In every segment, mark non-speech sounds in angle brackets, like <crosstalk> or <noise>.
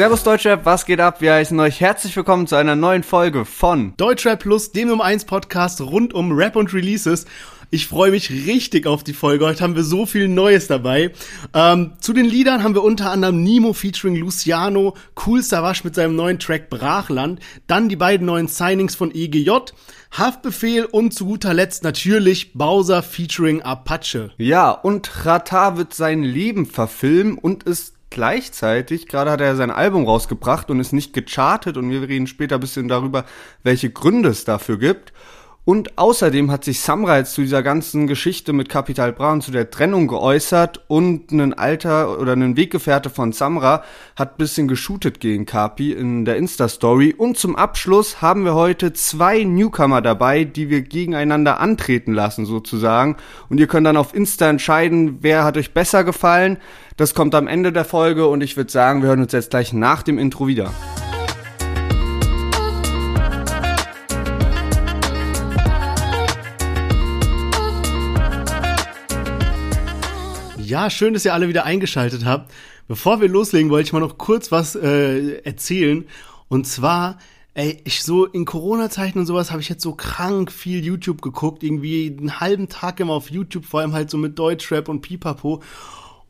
Servus Deutschrap, was geht ab? Wir heißen euch herzlich willkommen zu einer neuen Folge von Deutschrap Plus, dem Nummer 1 Podcast rund um Rap und Releases. Ich freue mich richtig auf die Folge. Heute haben wir so viel Neues dabei. Ähm, zu den Liedern haben wir unter anderem Nemo featuring Luciano, Cool Savage mit seinem neuen Track Brachland, dann die beiden neuen Signings von EGJ, Haftbefehl und zu guter Letzt natürlich Bowser featuring Apache. Ja, und Rata wird sein Leben verfilmen und ist gleichzeitig, gerade hat er sein Album rausgebracht und ist nicht gechartet und wir reden später ein bisschen darüber, welche Gründe es dafür gibt. Und außerdem hat sich Samra jetzt zu dieser ganzen Geschichte mit Capital Bra und zu der Trennung geäußert und ein Alter oder ein Weggefährte von Samra hat bisschen geshootet gegen Kapi in der Insta-Story. Und zum Abschluss haben wir heute zwei Newcomer dabei, die wir gegeneinander antreten lassen sozusagen. Und ihr könnt dann auf Insta entscheiden, wer hat euch besser gefallen. Das kommt am Ende der Folge und ich würde sagen, wir hören uns jetzt gleich nach dem Intro wieder. Ja, schön, dass ihr alle wieder eingeschaltet habt. Bevor wir loslegen, wollte ich mal noch kurz was äh, erzählen. Und zwar, ey, ich so in Corona-Zeiten und sowas habe ich jetzt so krank viel YouTube geguckt. Irgendwie einen halben Tag immer auf YouTube, vor allem halt so mit Deutschrap und Pipapo.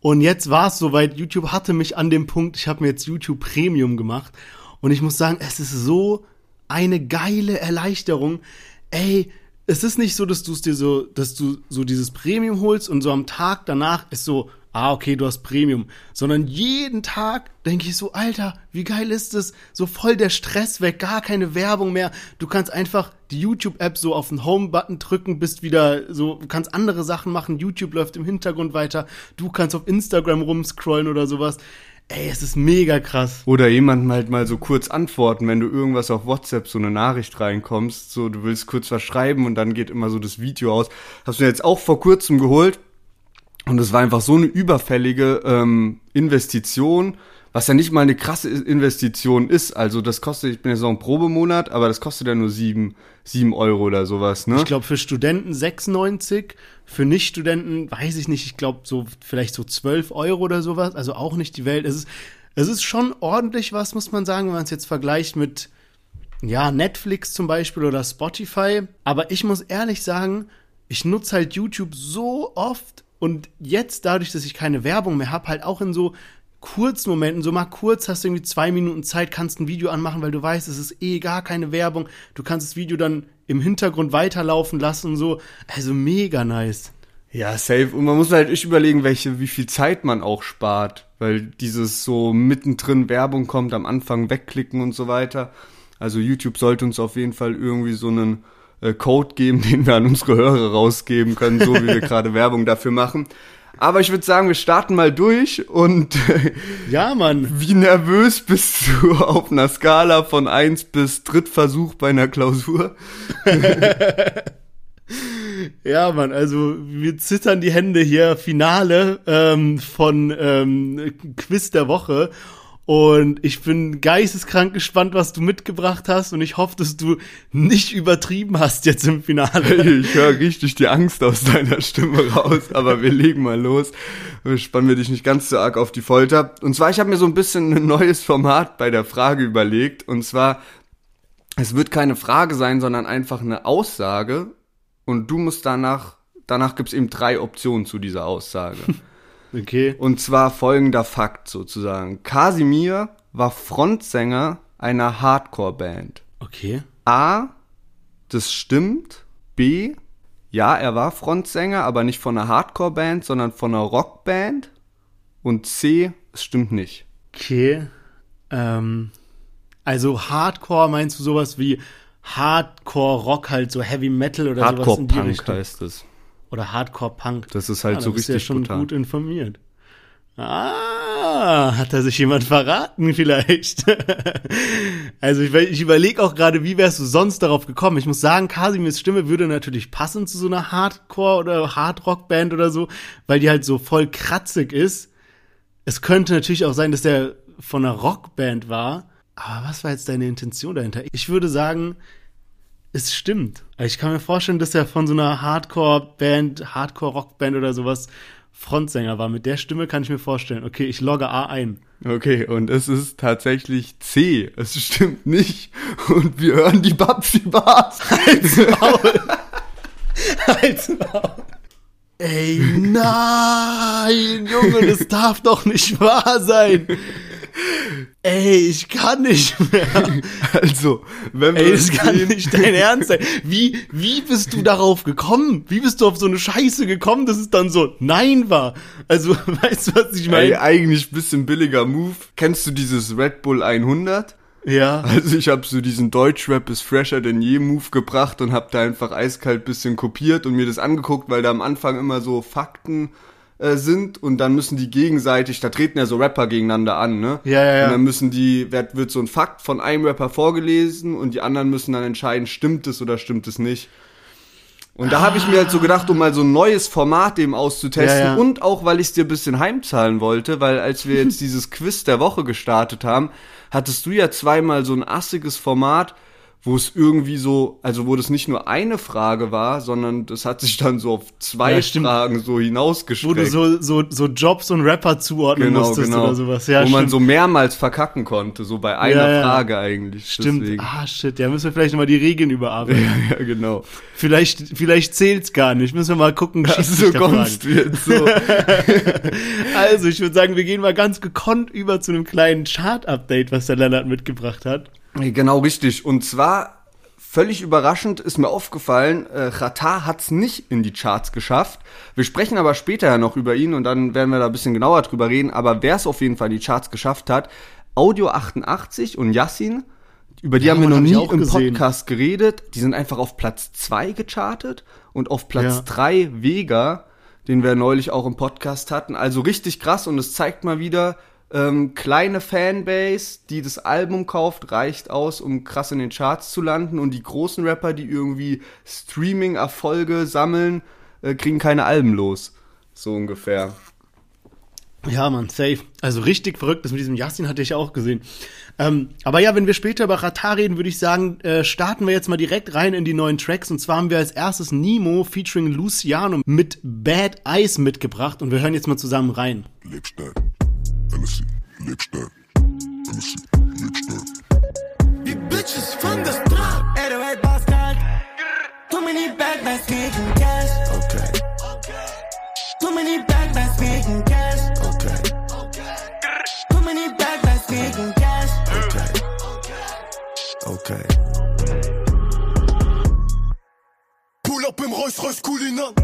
Und jetzt war es soweit, YouTube hatte mich an dem Punkt, ich habe mir jetzt YouTube Premium gemacht. Und ich muss sagen, es ist so eine geile Erleichterung. Ey, es ist nicht so, dass du es dir so, dass du so dieses Premium holst und so am Tag danach ist so, ah, okay, du hast Premium. Sondern jeden Tag denke ich so, Alter, wie geil ist es? So voll der Stress weg, gar keine Werbung mehr. Du kannst einfach die YouTube-App so auf den Home-Button drücken, bist wieder so, kannst andere Sachen machen. YouTube läuft im Hintergrund weiter. Du kannst auf Instagram rumscrollen oder sowas. Ey, es ist mega krass. Oder jemandem halt mal so kurz antworten, wenn du irgendwas auf WhatsApp so eine Nachricht reinkommst, so du willst kurz was schreiben und dann geht immer so das Video aus. Hast du jetzt auch vor kurzem geholt und es war einfach so eine überfällige ähm, Investition was ja nicht mal eine krasse Investition ist. Also das kostet, ich bin jetzt noch ein Probemonat, aber das kostet ja nur sieben, sieben Euro oder sowas, ne? Ich glaube für Studenten 6,90, für Nicht-Studenten weiß ich nicht, ich glaube so vielleicht so 12 Euro oder sowas, also auch nicht die Welt. Es ist, es ist schon ordentlich was, muss man sagen, wenn man es jetzt vergleicht mit ja, Netflix zum Beispiel oder Spotify. Aber ich muss ehrlich sagen, ich nutze halt YouTube so oft und jetzt dadurch, dass ich keine Werbung mehr habe, halt auch in so kurzen Momenten, so mal kurz hast du irgendwie zwei Minuten Zeit, kannst ein Video anmachen, weil du weißt, es ist eh gar keine Werbung. Du kannst das Video dann im Hintergrund weiterlaufen lassen und so. Also mega nice. Ja, safe. Und man muss halt echt überlegen, welche, wie viel Zeit man auch spart. Weil dieses so mittendrin Werbung kommt, am Anfang wegklicken und so weiter. Also YouTube sollte uns auf jeden Fall irgendwie so einen äh, Code geben, <laughs> den wir an unsere Hörer rausgeben können, so wie wir <laughs> gerade Werbung dafür machen. Aber ich würde sagen, wir starten mal durch und <laughs> ja, Mann. Wie nervös bist du <laughs> auf einer Skala von 1 bis Drittversuch bei einer Klausur? <laughs> ja, Mann, also wir zittern die Hände hier, Finale ähm, von ähm, Quiz der Woche. Und ich bin geisteskrank gespannt, was du mitgebracht hast. Und ich hoffe, dass du nicht übertrieben hast jetzt im Finale. Ich höre richtig die Angst aus deiner Stimme raus. Aber wir legen mal los. Spannen wir dich nicht ganz so arg auf die Folter. Und zwar, ich habe mir so ein bisschen ein neues Format bei der Frage überlegt. Und zwar, es wird keine Frage sein, sondern einfach eine Aussage. Und du musst danach, danach gibt es eben drei Optionen zu dieser Aussage. Okay. Und zwar folgender Fakt sozusagen. Kasimir war Frontsänger einer Hardcore-Band. Okay. A, das stimmt. B, ja, er war Frontsänger, aber nicht von einer Hardcore-Band, sondern von einer Rockband. Und C, es stimmt nicht. Okay. Ähm, also Hardcore meinst du sowas wie Hardcore-Rock, halt so Heavy Metal oder Hardcore sowas in die Punk Richtung? heißt es. Oder Hardcore-Punk. Das ist halt ja, so richtig ja schon brutal. gut informiert. Ah, hat da sich jemand verraten vielleicht? <laughs> also ich, ich überlege auch gerade, wie wärst du sonst darauf gekommen? Ich muss sagen, Kasimirs Stimme würde natürlich passen zu so einer Hardcore- oder Hardrock-Band oder so, weil die halt so voll kratzig ist. Es könnte natürlich auch sein, dass der von einer Rockband war. Aber was war jetzt deine Intention dahinter? Ich würde sagen, es stimmt. Ich kann mir vorstellen, dass er von so einer Hardcore-Band, Hardcore-Rock-Band oder sowas Frontsänger war. Mit der Stimme kann ich mir vorstellen. Okay, ich logge A ein. Okay, und es ist tatsächlich C. Es stimmt nicht. Und wir hören die Babsi Bars. <laughs> Halt's Maul. Halt's Maul. Ey, nein, Junge, das darf doch nicht wahr sein. Ey, ich kann nicht mehr. <laughs> Also, wenn wir Ey, das kann sehen- nicht dein Ernst sein. Wie, wie bist du darauf gekommen? Wie bist du auf so eine Scheiße gekommen, dass es dann so Nein war? Also, <laughs> weißt du, was ich Ey, meine? eigentlich bisschen billiger Move. Kennst du dieses Red Bull 100? Ja. Also ich habe so diesen Deutschrap ist fresher denn je Move gebracht und habe da einfach eiskalt bisschen kopiert und mir das angeguckt, weil da am Anfang immer so Fakten äh, sind und dann müssen die gegenseitig, da treten ja so Rapper gegeneinander an, ne? Ja, ja, ja. Und dann müssen die, wird, wird so ein Fakt von einem Rapper vorgelesen und die anderen müssen dann entscheiden, stimmt es oder stimmt es nicht. Und da habe ich mir halt so gedacht, um mal so ein neues Format dem auszutesten Ja, ja. und auch, weil ich es dir ein bisschen heimzahlen wollte, weil als wir jetzt dieses Quiz der Woche gestartet haben, hattest du ja zweimal so ein assiges Format, wo es irgendwie so, also wo das nicht nur eine Frage war, sondern das hat sich dann so auf zwei Ja. Fragen so Wo hinausgestreckt. du so, so, so Jobs und Rapper zuordnen genau, musstest genau. oder sowas. Ja, wo man stimmt. so mehrmals verkacken konnte, so bei einer Ja, ja. Frage eigentlich. Stimmt. Deswegen. Ah, shit. Ja, müssen wir vielleicht nochmal die Regeln überarbeiten. Ja, <laughs> ja, genau. Vielleicht, vielleicht zählt's gar nicht. Müssen wir mal gucken. So Schiedsrichterfragen. kommst du jetzt so. <laughs> Also, ich würde sagen, wir gehen mal ganz gekonnt über zu einem kleinen Chart-Update, was der Lennart mitgebracht hat. Genau richtig. Und zwar völlig überraschend ist mir aufgefallen, äh, Qatar hat's nicht in die Charts geschafft. Wir sprechen aber später ja noch über ihn und dann werden wir da ein bisschen genauer drüber reden. Aber wer es auf jeden Fall in die Charts geschafft hat, Audio 88 und Yassin, über die Ja, haben wir noch hab nie im gesehen. Podcast geredet. Die sind einfach auf Platz 2 gechartet und auf Platz Ja. 3 Vega, den wir neulich auch im Podcast hatten. Also richtig krass und es zeigt mal wieder, ähm, kleine Fanbase, die das Album kauft, reicht aus, um krass in den Charts zu landen. Und die großen Rapper, die irgendwie Streaming-Erfolge sammeln, äh, kriegen keine Alben los. So ungefähr. Ja, Mann, safe. Also richtig verrückt, das mit diesem Yassin hatte ich auch gesehen. Ähm, aber ja, wenn wir später über Ratar reden, würde ich sagen, äh, starten wir jetzt mal direkt rein in die neuen Tracks. Und zwar haben wir als erstes Nemo featuring Luciano mit Bad Eyes mitgebracht. Und wir hören jetzt mal zusammen rein. Lipstadt, LSC, Lipstadt, LSC, Lipstadt. Die Bitches von der Straße. Ey, du weißt, was kalt. Too many bad nights wegen Cash. Okay, Too many bad nights wegen Cash. okay, Too many bad nights wegen Cash. okay, okay. Pull up im Reus, Reus, Kulinan.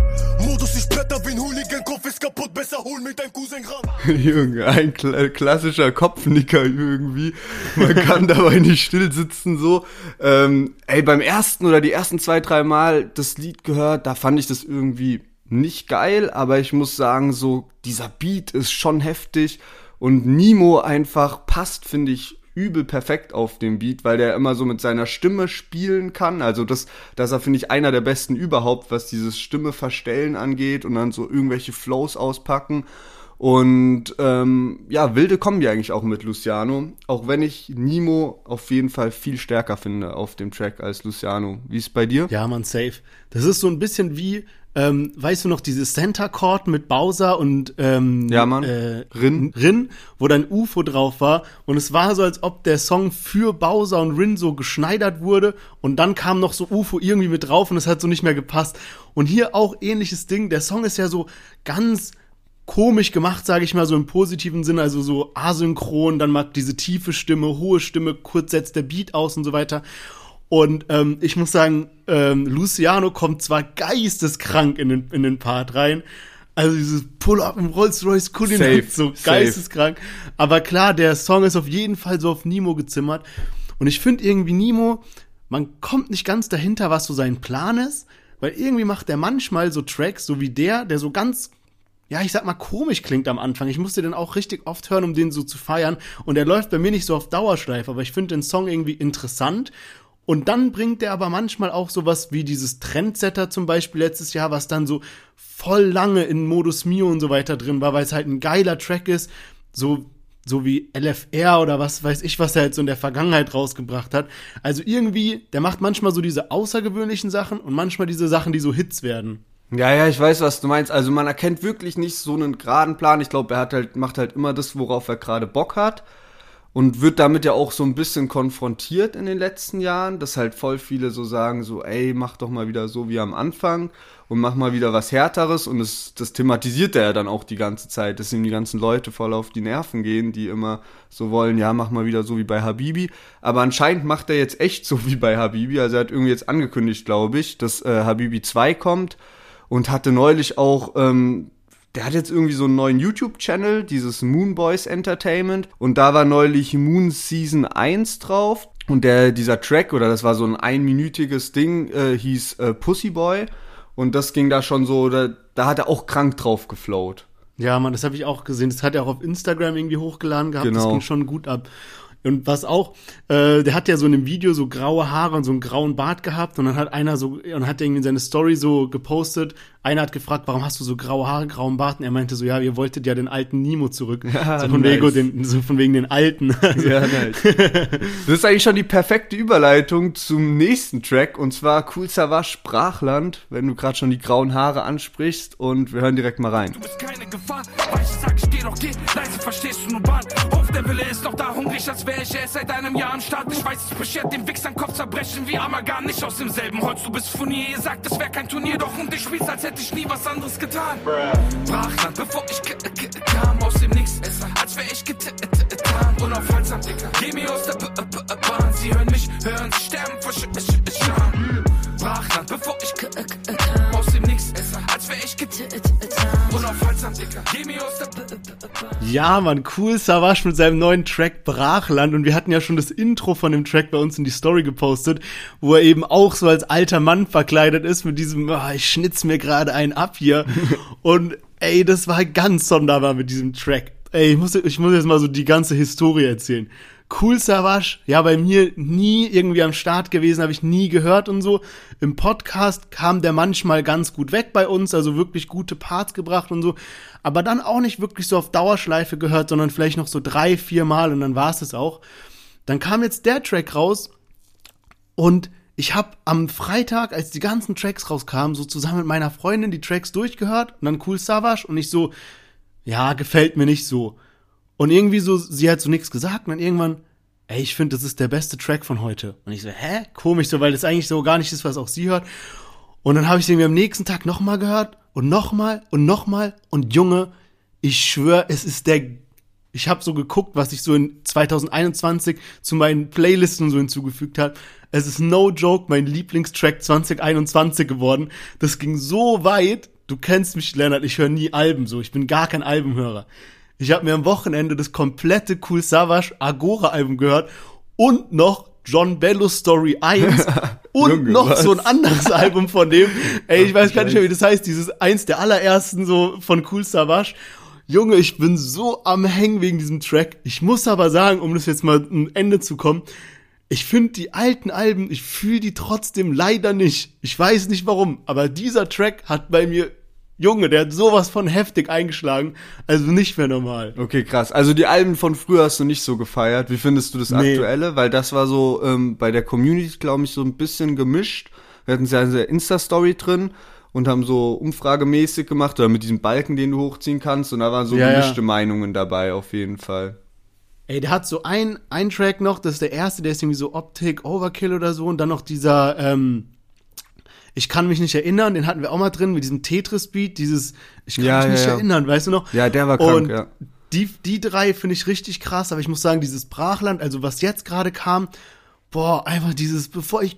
Modus, ich blätter wie ein Hooligan, Kopf ist kaputt, besser hol mir dein Cousin ran. <laughs> Junge, ein kla klassischer Kopfnicker irgendwie. Man kann <laughs> dabei nicht still sitzen so. Ähm, ey, beim ersten oder die ersten zwei, drei Mal das Lied gehört, da fand ich das irgendwie nicht geil, aber ich muss sagen, so dieser Beat ist schon heftig und Nemo einfach passt, finde ich, übel perfekt auf dem Beat, weil der immer so mit seiner Stimme spielen kann. Also das, das ist er, finde ich, einer der besten überhaupt, was dieses Stimme verstellen angeht und dann so irgendwelche Flows auspacken. Und ähm, ja, wilde Kombi eigentlich auch mit Luciano. Auch wenn ich Nemo auf jeden Fall viel stärker finde auf dem Track als Luciano. Wie ist bei dir? Ja, man, safe. Das ist so ein bisschen wie, ähm, weißt du noch, dieses Center Chord mit Bowser und ähm, Ja, Mann. Äh, Rin. Rin, wo dann UFO drauf war. Und es war so, als ob der Song für Bowser und Rin so geschneidert wurde. Und dann kam noch so UFO irgendwie mit drauf und es hat so nicht mehr gepasst. Und hier auch ähnliches Ding. Der Song ist ja so ganz komisch gemacht, sage ich mal, so im positiven Sinne, also so asynchron, dann mal diese tiefe Stimme, hohe Stimme, kurz setzt der Beat aus und so weiter. Und ähm, ich muss sagen, ähm, Luciano kommt zwar geisteskrank in den, in den Part rein, also dieses Pull-Up im Rolls-Royce Safe, so safe. geisteskrank. Aber klar, der Song ist auf jeden Fall so auf Nemo gezimmert. Und ich finde irgendwie Nemo, man kommt nicht ganz dahinter, was so sein Plan ist, weil irgendwie macht der manchmal so Tracks, so wie der, der so ganz ja, ich sag mal, komisch klingt am Anfang. Ich musste den auch richtig oft hören, um den so zu feiern. Und er läuft bei mir nicht so auf Dauerschleife, aber ich finde den Song irgendwie interessant. Und dann bringt er aber manchmal auch sowas wie dieses Trendsetter zum Beispiel letztes Jahr, was dann so voll lange in Modus Mio und so weiter drin war, weil es halt ein geiler Track ist. So, so wie LFR oder was weiß ich, was er jetzt so in der Vergangenheit rausgebracht hat. Also irgendwie, der macht manchmal so diese außergewöhnlichen Sachen und manchmal diese Sachen, die so Hits werden. Ja, ja, ich weiß, was du meinst. Also man erkennt wirklich nicht so einen geraden Plan. Ich glaube, er hat halt, macht halt immer das, worauf er gerade Bock hat. Und wird damit ja auch so ein bisschen konfrontiert in den letzten Jahren, dass halt voll viele so sagen, so, ey, mach doch mal wieder so wie am Anfang und mach mal wieder was Härteres. Und das, das thematisiert er ja dann auch die ganze Zeit, dass ihm die ganzen Leute voll auf die Nerven gehen, die immer so wollen, ja, mach mal wieder so wie bei Habibi. Aber anscheinend macht er jetzt echt so wie bei Habibi. Also er hat irgendwie jetzt angekündigt, glaube ich, dass äh, Habibi 2 kommt und hatte neulich auch, ähm, der hat jetzt irgendwie so einen neuen YouTube-Channel, dieses Moon Boys Entertainment. Und da war neulich Moon Season 1 drauf. Und der, dieser Track, oder das war so ein einminütiges Ding, äh, hieß äh, Pussy Boy. Und das ging da schon so, da, da hat er auch krank drauf geflowt. Ja, Mann, das habe ich auch gesehen. Das hat er auch auf Instagram irgendwie hochgeladen gehabt. Das Genau. ging schon gut ab. Und was auch, äh, der hat ja so in einem Video so graue Haare und so einen grauen Bart gehabt und dann hat einer so, und hat irgendwie in seine Story so gepostet, einer hat gefragt, warum hast du so graue Haare, grauen Bart? Und er meinte so, ja, ihr wolltet ja den alten Nemo zurück. Ja, so, von nice. wegen, den, so von wegen den alten. Also, Ja, nice. Das ist eigentlich schon die perfekte Überleitung zum nächsten Track und zwar Cool Savage Sprachland, wenn du gerade schon die grauen Haare ansprichst und wir hören direkt mal rein. Du bist keine Gefahr. Weiche sag, ich geh doch, geh. Leise verstehst du nur Bahn. Hof, der Wille ist doch da hungrig, als wäre ich erst seit einem Jahr am Start. Ich weiß, es beschert den Wichsern Kopf zerbrechen wie Amagan. Nicht aus demselben Holz, du bist von ihr. Ihr sagt, es wäre kein Turnier, doch und ich spiel's, als hätte ich nie was anderes getan. Brachland, bevor ich kam aus dem Nix. Als wär ich getan. Unaufhaltsam, Dicker. Geh mir aus der Bahn. Sie hören mich, hören sie sterben vor Sch Sch Scham. Brachland, bevor ich kam aus dem Nix. Als wär ich getan. Ja, Mann, cool Savage mit seinem neuen Track Brachland und wir hatten ja schon das Intro von dem Track bei uns in die Story gepostet, wo er eben auch so als alter Mann verkleidet ist mit diesem, ah, ich schnitz mir gerade einen ab hier <laughs> und ey, das war ganz sonderbar mit diesem Track. Ey, ich muss, ich muss jetzt mal so die ganze Historie erzählen. Cool Savage, ja, bei mir nie irgendwie am Start gewesen, habe ich nie gehört und so. Im Podcast kam der manchmal ganz gut weg bei uns, also wirklich gute Parts gebracht und so. Aber dann auch nicht wirklich so auf Dauerschleife gehört, sondern vielleicht noch so drei, vier Mal und dann war es es auch. Dann kam jetzt der Track raus und ich habe am Freitag, als die ganzen Tracks rauskamen, so zusammen mit meiner Freundin die Tracks durchgehört und dann Cool Savage und ich so, ja, gefällt mir nicht so. Und irgendwie so, sie hat so nichts gesagt und dann irgendwann, ey, ich finde, das ist der beste Track von heute. Und ich so, hä? Komisch so, weil das eigentlich so gar nicht ist, was auch sie hört. Und dann habe ich den mir am nächsten Tag nochmal gehört und nochmal und nochmal und Junge, ich schwör, es ist der ich habe so geguckt, was ich so in 2021 zu meinen Playlisten so hinzugefügt habe. Es ist no joke mein Lieblingstrack 2021 geworden. Das ging so weit. Du kennst mich, Lennart, ich höre nie Alben so. Ich bin gar kein Albumhörer. Ich habe mir am Wochenende das komplette Cool Savage Agora Album gehört und noch John Bello Story 1 <laughs> und Junge, noch was? so ein anderes Album von dem. Ey, ich weiß gar nicht mehr, wie das heißt, dieses eins der allerersten so von Cool Savage. Junge, ich bin so am Hängen wegen diesem Track. Ich muss aber sagen, um das jetzt mal ein Ende zu kommen, ich finde die alten Alben, ich fühle die trotzdem leider nicht. Ich weiß nicht warum, aber dieser Track hat bei mir, Junge, der hat sowas von heftig eingeschlagen, also nicht mehr normal. Okay, krass. Also die Alben von früher hast du nicht so gefeiert. Wie findest du das Nee. aktuelle? Weil das war so ähm, bei der Community, glaube ich, so ein bisschen gemischt. Wir hatten ja eine Insta-Story drin und haben so umfragemäßig gemacht oder mit diesem Balken, den du hochziehen kannst. Und da waren so Ja, ja. gemischte Meinungen dabei, auf jeden Fall. Ey, der hat so ein, ein Track noch, das ist der erste, der ist irgendwie so Optik, Overkill oder so und dann noch dieser, ähm, ich kann mich nicht erinnern, den hatten wir auch mal drin mit diesem Tetris-Beat, dieses, ich kann Ja, mich ja, nicht ja. erinnern, weißt du noch? Ja, der war krank, und ja. Die, die drei finde ich richtig krass, aber ich muss sagen, dieses Brachland, also was jetzt gerade kam, boah, einfach dieses, bevor ich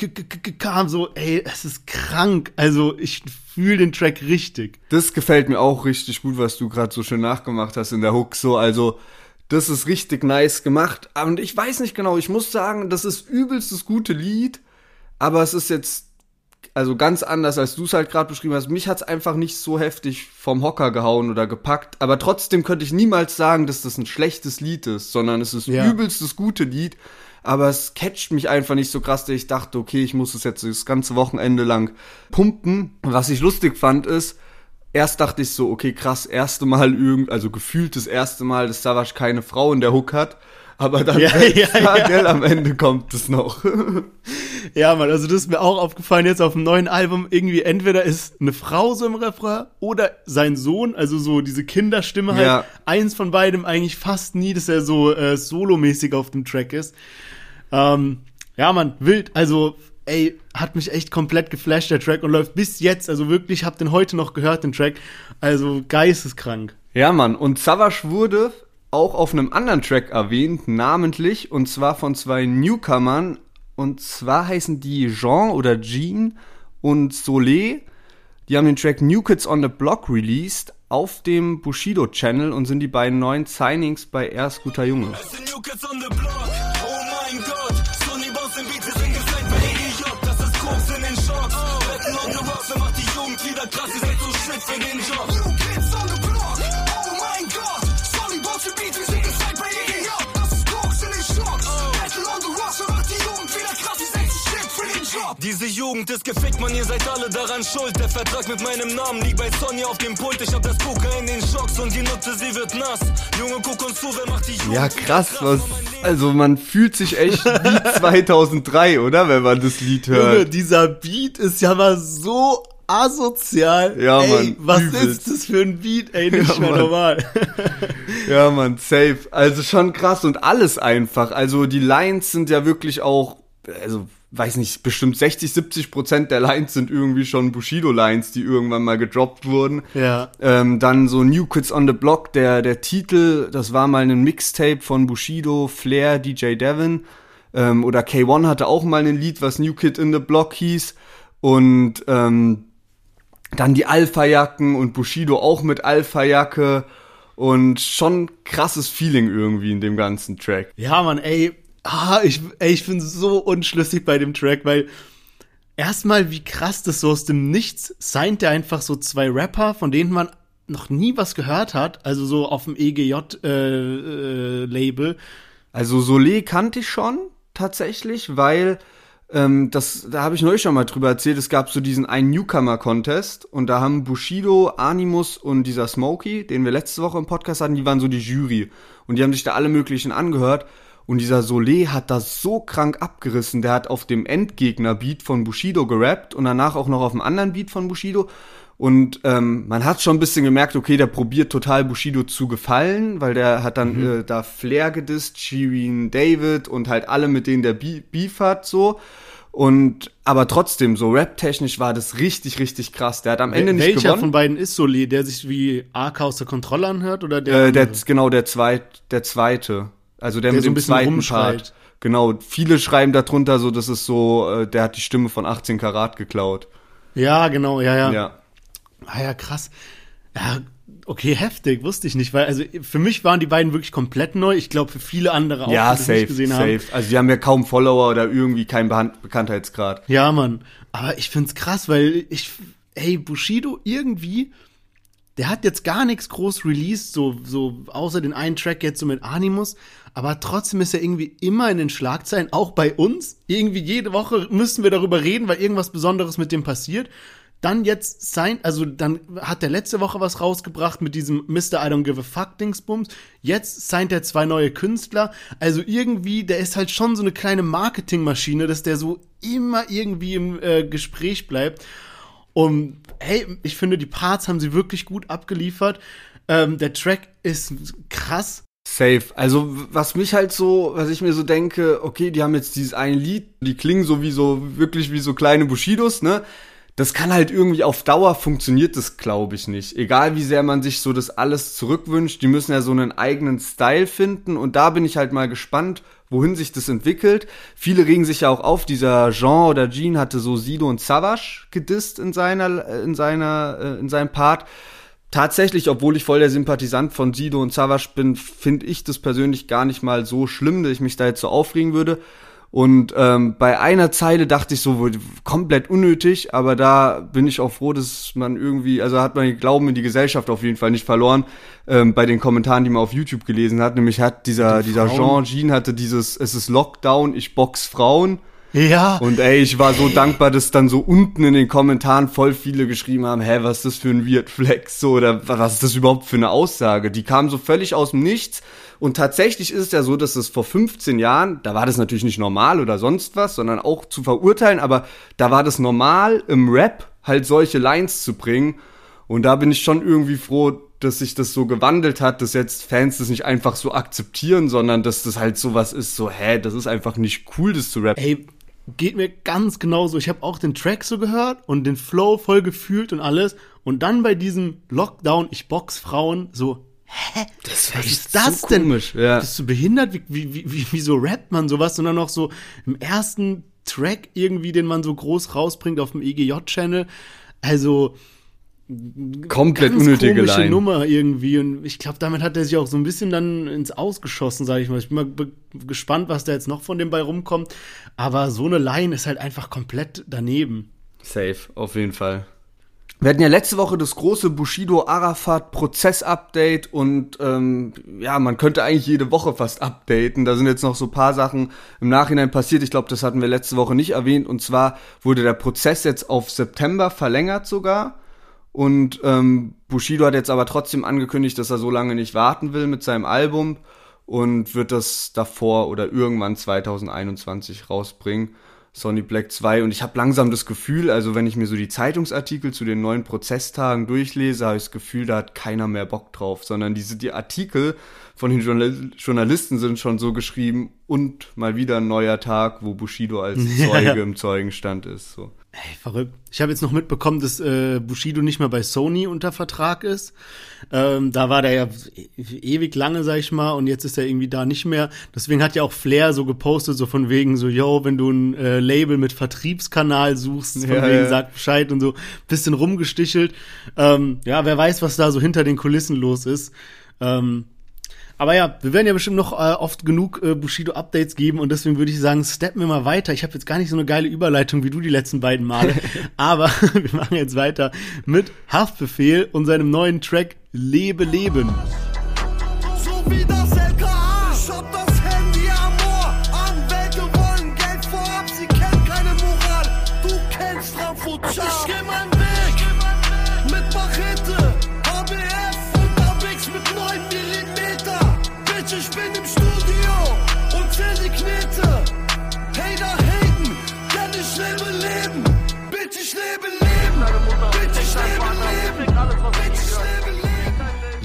kam, so, ey, es ist krank. Also ich fühle den Track richtig. Das gefällt mir auch richtig gut, was du gerade so schön nachgemacht hast in der Hook. So, also das ist richtig nice gemacht. Und ich weiß nicht genau, ich muss sagen, das ist übelst das gute Lied, aber es ist jetzt also ganz anders, als du es halt gerade beschrieben hast. Mich hat's einfach nicht so heftig vom Hocker gehauen oder gepackt, aber trotzdem könnte ich niemals sagen, dass das ein schlechtes Lied ist, sondern es ist Ja. übelst das gute Lied. Aber es catcht mich einfach nicht so krass, dass ich dachte, okay, ich muss es jetzt das ganze Wochenende lang pumpen. Was ich lustig fand ist, erst dachte ich so, okay, krass, erste Mal irgend, also gefühlt das erste Mal, dass Savage keine Frau in der Hook hat. Aber dann Ja, ja, ja. gell, am Ende kommt es noch. Ja, Mann, also das ist mir auch aufgefallen jetzt auf dem neuen Album. Irgendwie entweder ist eine Frau so im Refrain oder sein Sohn, also so diese Kinderstimme halt. Ja. Eins von beidem eigentlich fast nie, dass er so äh, solomäßig auf dem Track ist. Ähm, ja, Mann, wild. Also, ey, hat mich echt komplett geflasht, der Track, und läuft bis jetzt. Also wirklich, hab den heute noch gehört, den Track. Also geisteskrank. Ja, Mann. Und Savage wurde auch auf einem anderen Track erwähnt, namentlich, und zwar von zwei Newcomern. Und zwar heißen die Jean oder Jean und Soleil. Die haben den Track New Kids on the Block released auf dem Bushido Channel und sind die beiden neuen Signings bei Air Scooter Junge. Es sind New Kids on the Block. Oh Diese Jugend ist gefickt, man, ihr seid alle daran schuld. Der Vertrag mit meinem Namen liegt bei Sony auf dem Pult. Ich hab das Coca in den Shocks und die Nutte, sie wird nass. Junge, guck uns zu, wer macht die Jugend Ja, krass, was. Also man fühlt sich echt wie <laughs> 2003, oder? Wenn man das Lied Junge, hört. dieser Beat ist ja mal so asozial. Ja, ey, Mann, Was übelst. ist das für ein Beat, ey? Nicht Ja, mehr Mann. normal. <laughs> Ja, man, safe. Also schon krass und alles einfach. Also die Lines sind ja wirklich auch, also weiß nicht, bestimmt 60, 70 Prozent der Lines sind irgendwie schon Bushido-Lines, die irgendwann mal gedroppt wurden. Ja. Ähm, dann so New Kids on the Block, der, der Titel, das war mal ein Mixtape von Bushido, Flair, DJ Devin. Ähm, oder K1 hatte auch mal ein Lied, was New Kid in the Block hieß. Und ähm, dann die Alpha-Jacken und Bushido auch mit Alpha-Jacke. Und schon krasses Feeling irgendwie in dem ganzen Track. Ja, Mann, ey. Ah, ich, ey, ich bin so unschlüssig bei dem Track, weil erstmal, wie krass das so aus dem Nichts signed der einfach so zwei Rapper, von denen man noch nie was gehört hat, also so auf dem EGJ-Label. Äh, Label. Also Soleil kannte ich schon tatsächlich, weil ähm, das, da habe ich neulich schon mal drüber erzählt, es gab so diesen einen Newcomer-Contest und da haben Bushido, Animus und dieser Smokey, den wir letzte Woche im Podcast hatten, die waren so die Jury und die haben sich da alle möglichen angehört und dieser Soleil hat das so krank abgerissen, der hat auf dem Endgegner-Beat von Bushido gerappt und danach auch noch auf dem anderen Beat von Bushido und ähm, man hat schon ein bisschen gemerkt, okay, der probiert total Bushido zu gefallen, weil der hat dann äh, da Flair gedisst, Shirin David und halt alle, mit denen der Be Beef hat, so. Und aber trotzdem, so rap-technisch war das richtig, richtig krass. Der hat am Ende nicht Welcher gewonnen. von beiden ist Soleil, der sich wie Ark aus der Kontrolle anhört oder der? äh, der, genau, der zweit, der zweite. Also der, Der mit so dem zweiten rumschreit. Part. Genau, viele schreiben darunter so, das ist so, äh, der hat die Stimme von 18 Karat geklaut. ja, genau, ja, ja. Ja. Ah ja, krass. Ja, okay, heftig, wusste ich nicht, weil also für mich waren die beiden wirklich komplett neu. Ich glaube für viele andere auch, Ja, die safe, nicht gesehen safe. haben. Also die haben ja kaum Follower oder irgendwie keinen Behan- Bekanntheitsgrad. Ja, Mann. Aber ich find's krass, weil ich, hey, Bushido irgendwie, der hat jetzt gar nichts groß released, so, so, außer den einen Track jetzt so mit Animus. Aber trotzdem ist er irgendwie immer in den Schlagzeilen, auch bei uns. Irgendwie jede Woche müssen wir darüber reden, weil irgendwas Besonderes mit dem passiert. Dann jetzt sein, also dann hat er letzte Woche was rausgebracht mit diesem Mr. I Don't Give a Fuck Dingsbums. Jetzt signed er zwei neue Künstler. Also irgendwie, der ist halt schon so eine kleine Marketingmaschine, dass der so immer irgendwie im äh, Gespräch bleibt. Und hey, ich finde, die Parts haben sie wirklich gut abgeliefert. Ähm, der Track ist krass. Safe. Also, was mich halt so, was ich mir so denke, okay, die haben jetzt dieses eine Lied, die klingen so wie so, wirklich wie so kleine Bushidos, ne? Das kann halt irgendwie auf Dauer funktioniert das, glaube ich, nicht. Egal wie sehr man sich so das alles zurückwünscht, die müssen ja so einen eigenen Style finden und da bin ich halt mal gespannt, wohin sich das entwickelt. Viele regen sich ja auch auf, dieser Jean oder Jean hatte so Sido und Savage gedisst in seiner, in seiner, äh, in seinem Part. Tatsächlich, obwohl ich voll der Sympathisant von Sido und Savage bin, finde ich das persönlich gar nicht mal so schlimm, dass ich mich da jetzt so aufregen würde. Und ähm, bei einer Zeile dachte ich so, komplett unnötig, aber da bin ich auch froh, dass man irgendwie, also hat man den Glauben in die Gesellschaft auf jeden Fall nicht verloren, ähm, bei den Kommentaren, die man auf YouTube gelesen hat. Nämlich hat dieser, dieser Jean. Jean hatte dieses, es ist Lockdown, ich box Frauen. Ja. Und ey, ich war so dankbar, dass dann so unten in den Kommentaren voll viele geschrieben haben, hä, was ist das für ein Weird Flex? So, oder was ist das überhaupt für eine Aussage? Die kam so völlig aus dem Nichts. Und tatsächlich ist es ja so, dass es vor 15 Jahren, da war das natürlich nicht normal oder sonst was, sondern auch zu verurteilen, aber da war das normal im Rap halt solche Lines zu bringen. Und da bin ich schon irgendwie froh, dass sich das so gewandelt hat, dass jetzt Fans das nicht einfach so akzeptieren, sondern dass das halt sowas ist, so, hä, das ist einfach nicht cool, das zu rappen. Ey, geht mir ganz genauso. Ich habe auch den Track so gehört und den Flow voll gefühlt und alles. Und dann bei diesem Lockdown, ich box Frauen, so, hä? Das Was ist das so denn? komisch, ja. Bist du behindert? Wie, wie, wie, wie, wieso rappt man sowas? Und dann noch so im ersten Track irgendwie, den man so groß rausbringt auf dem EGJ-Channel. Also, Komplett ganz unnötige komische Line. Nummer irgendwie und ich glaube, damit hat er sich auch so ein bisschen dann ins Ausgeschossen, sage ich mal. Ich bin mal gespannt, was da jetzt noch von dem bei rumkommt, aber so eine Line ist halt einfach komplett daneben. Safe, auf jeden Fall. Wir hatten ja letzte Woche das große Bushido-Arafat-Prozess-Update und ähm, ja, man könnte eigentlich jede Woche fast updaten. Da sind jetzt noch so ein paar Sachen im Nachhinein passiert. Ich glaube, das hatten wir letzte Woche nicht erwähnt. Und zwar wurde der Prozess jetzt auf September verlängert sogar. Und ähm, Bushido hat jetzt aber trotzdem angekündigt, dass er so lange nicht warten will mit seinem Album und wird das davor oder irgendwann 2021 rausbringen. Sonny Black 2 und ich habe langsam das Gefühl, also wenn ich mir so die Zeitungsartikel zu den neuen Prozesstagen durchlese, habe ich das Gefühl, da hat keiner mehr Bock drauf, sondern diese die Artikel von den Journal Journalisten sind schon so geschrieben und mal wieder ein neuer Tag, wo Bushido als <laughs> Zeuge im Zeugenstand ist. So. Ey, verrückt. Ich habe jetzt noch mitbekommen, dass äh, Bushido nicht mehr bei Sony unter Vertrag ist. Ähm, da war der ja ewig lange, sag ich mal, und jetzt ist er irgendwie da nicht mehr. Deswegen hat ja auch Flair so gepostet, so von wegen so, yo, wenn du ein äh, Label mit Vertriebskanal suchst, von Ja, wegen ja. sag Bescheid und so, bisschen rumgestichelt. Ähm, ja, wer weiß, was da so hinter den Kulissen los ist. Ähm, aber ja, wir werden ja bestimmt noch äh, oft genug äh, Bushido-Updates geben und deswegen würde ich sagen, steppen wir mal weiter. Ich habe jetzt gar nicht so eine geile Überleitung wie du die letzten beiden Male, <laughs> aber <laughs> wir machen jetzt weiter mit Haftbefehl und seinem neuen Track Lebe Leben. So wie das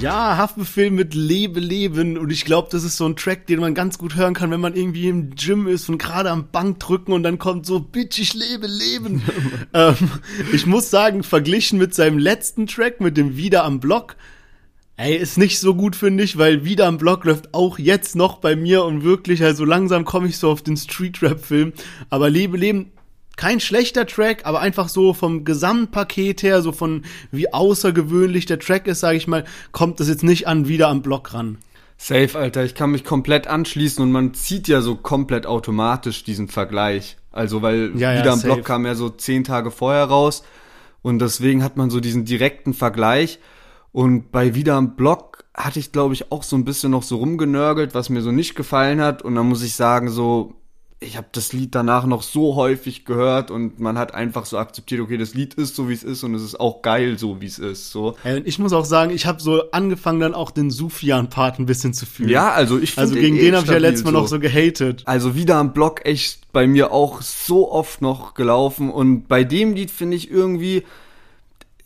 Ja, Haftbefehl mit Lebe Leben und ich glaube, das ist so ein Track, den man ganz gut hören kann, wenn man irgendwie im Gym ist und gerade am Bank drücken und dann kommt so, bitch, ich lebe Leben. <laughs> ähm, ich muss sagen, verglichen mit seinem letzten Track, mit dem Wieder am Block, Ey, ist nicht so gut, finde ich, weil wieder am Block läuft auch jetzt noch bei mir und wirklich, also langsam komme ich so auf den Street-Rap-Film. Aber Lebe Leben, kein schlechter Track, aber einfach so vom Gesamtpaket her, so von wie außergewöhnlich der Track ist, sage ich mal, kommt das jetzt nicht an wieder am Block ran. Safe, Alter, ich kann mich komplett anschließen und man zieht ja so komplett automatisch diesen Vergleich. Also, weil Ja, ja, wieder am safe. Block kam ja so zehn Tage vorher raus und deswegen hat man so diesen direkten Vergleich. Und bei wieder am Block hatte ich, glaube ich, auch so ein bisschen noch so rumgenörgelt, was mir so nicht gefallen hat. Und dann muss ich sagen, so, ich habe das Lied danach noch so häufig gehört und man hat einfach so akzeptiert, okay, das Lied ist so, wie es ist und es ist auch geil, so wie es ist. So. Ey, und ich muss auch sagen, ich habe so angefangen, dann auch den Sufjan-Part ein bisschen zu fühlen. Ja, also ich Also gegen eh den habe ich ja letztes Mal noch so gehatet. Also wieder am Block echt bei mir auch so oft noch gelaufen und bei dem Lied finde ich irgendwie,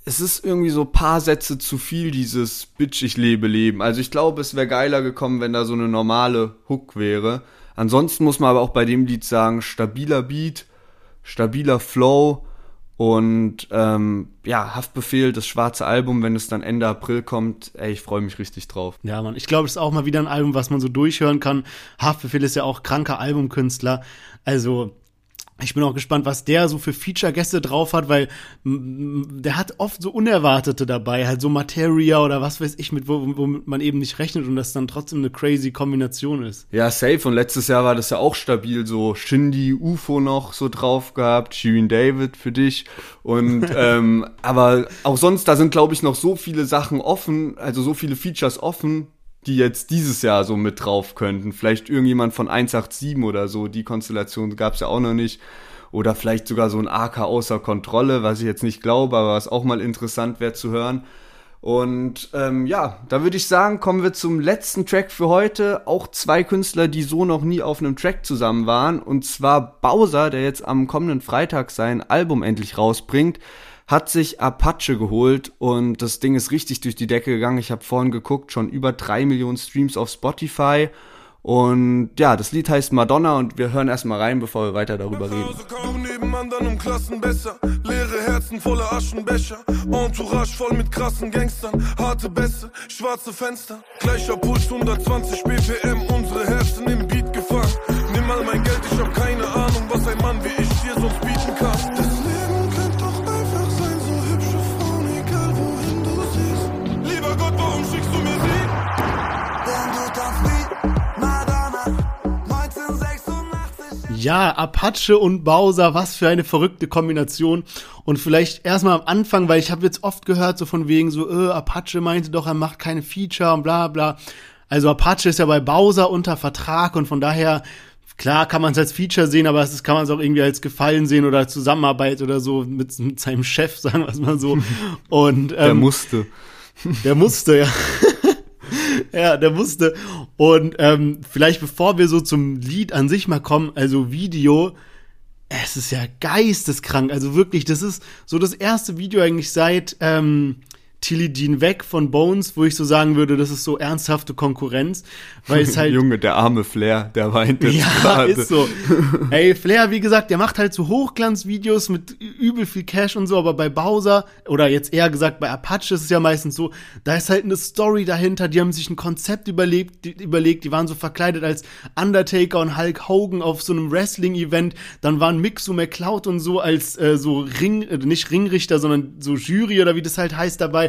es ist irgendwie so paar Sätze zu viel, dieses Bitch, ich lebe Leben. Also ich glaube, es wäre geiler gekommen, wenn da so eine normale Hook wäre. Ansonsten muss man aber auch bei dem Lied sagen, stabiler Beat, stabiler Flow und ähm, ja, Haftbefehl, das schwarze Album, wenn es dann Ende April kommt, ey, ich freue mich richtig drauf. Ja, Mann. Ich glaube, das ist auch mal wieder ein Album, was man so durchhören kann. Haftbefehl ist ja auch kranker Albumkünstler. Also, ich bin auch gespannt, was der so für Feature-Gäste drauf hat, weil der hat oft so Unerwartete dabei, halt so Materia oder was weiß ich, mit wo, womit man eben nicht rechnet und das dann trotzdem eine crazy Kombination ist. Ja, safe. Und letztes Jahr war das ja auch stabil. So Shindy, UFO noch so drauf gehabt, Shirin David für dich. Und <laughs> ähm, aber auch sonst, da sind glaube ich noch so viele Sachen offen, also so viele Features offen. Die jetzt dieses Jahr so mit drauf könnten. Vielleicht irgendjemand von 187 oder so, die Konstellation gab's ja auch noch nicht. Oder vielleicht sogar so ein AK außer Kontrolle, was ich jetzt nicht glaube, aber was auch mal interessant wäre zu hören. Und ähm, ja, da würde ich sagen, kommen wir zum letzten Track für heute. Auch zwei Künstler, die so noch nie auf einem Track zusammen waren. Und zwar Bowser, der jetzt am kommenden Freitag sein Album endlich rausbringt, hat sich Apache geholt und das Ding ist richtig durch die Decke gegangen. Ich habe vorhin geguckt, schon über drei Millionen Streams auf Spotify. Und ja, das Lied heißt Madonna und wir hören erstmal rein, bevor wir weiter darüber reden. Kaum nebenan, dann um Klassen besser. Leere Herzen voller Aschenbecher. Entourage voll mit krassen Gangstern. Harte Bässe, schwarze Fenster. Gleicher Puls, 120 BPM, unsere Herzen im Beat gefangen. Nimm mal mein Geld, ich hab keine Ahnung, was ein Mann wie ich dir sonst bieten kann. Ja, Apache und Bowser, was für eine verrückte Kombination. Und vielleicht erstmal am Anfang, weil ich habe jetzt oft gehört, so von wegen so, äh, Apache meinte doch, er macht keine Feature und bla bla. Also Apache ist ja bei Bowser unter Vertrag und von daher, klar kann man es als Feature sehen, aber es kann man es auch irgendwie als Gefallen sehen oder als Zusammenarbeit oder so mit, mit seinem Chef, <laughs> sagen wir es mal so. <laughs> Und Der ähm, musste. der musste, ja. <laughs> ja, der musste. Und ähm, vielleicht bevor wir so zum Lied an sich mal kommen, also Video, es ist ja geisteskrank. Also wirklich, das ist so das erste Video eigentlich seit ähm, Tilly Dean weg von Bones, wo ich so sagen würde, das ist so ernsthafte Konkurrenz, weil es <laughs> halt Junge, der arme Flair, der weint jetzt ja, gerade. ist so. Ey, Flair, wie gesagt, der macht halt so Hochglanzvideos mit übel viel Cash und so, aber bei Bowser, oder jetzt eher gesagt bei Apache ist es ja meistens so, da ist halt eine Story dahinter, die haben sich ein Konzept überlegt, die, überlegt, die waren so verkleidet als Undertaker und Hulk Hogan auf so einem Wrestling-Event, dann waren Mixu McCloud und so als äh, so Ring, äh, nicht Ringrichter, sondern so Jury oder wie das halt heißt dabei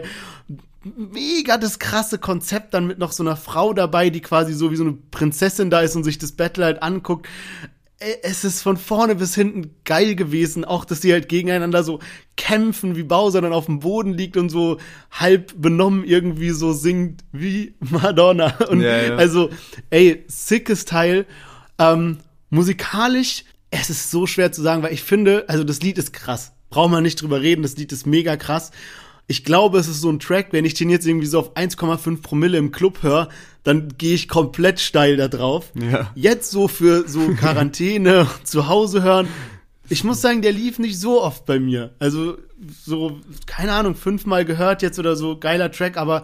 mega das krasse Konzept dann mit noch so einer Frau dabei, die quasi so wie so eine Prinzessin da ist und sich das Battle halt anguckt. Es ist von vorne bis hinten geil gewesen, auch dass die halt gegeneinander so kämpfen, wie Bowser dann auf dem Boden liegt und so halb benommen irgendwie so singt wie Madonna. <laughs> Und Ja, ja. also, ey, sickes Teil. Ähm, musikalisch, es ist so schwer zu sagen, weil ich finde, also das Lied ist krass. Braucht man nicht drüber reden, das Lied ist mega krass. Ich glaube, es ist so ein Track, wenn ich den jetzt irgendwie so auf 1,5 Promille im Club höre, dann gehe ich komplett steil da drauf. Ja. Jetzt so für so <laughs> Quarantäne zu Hause hören. Ich muss sagen, der lief nicht so oft bei mir. Also so, keine Ahnung, fünfmal gehört jetzt oder so, geiler Track, aber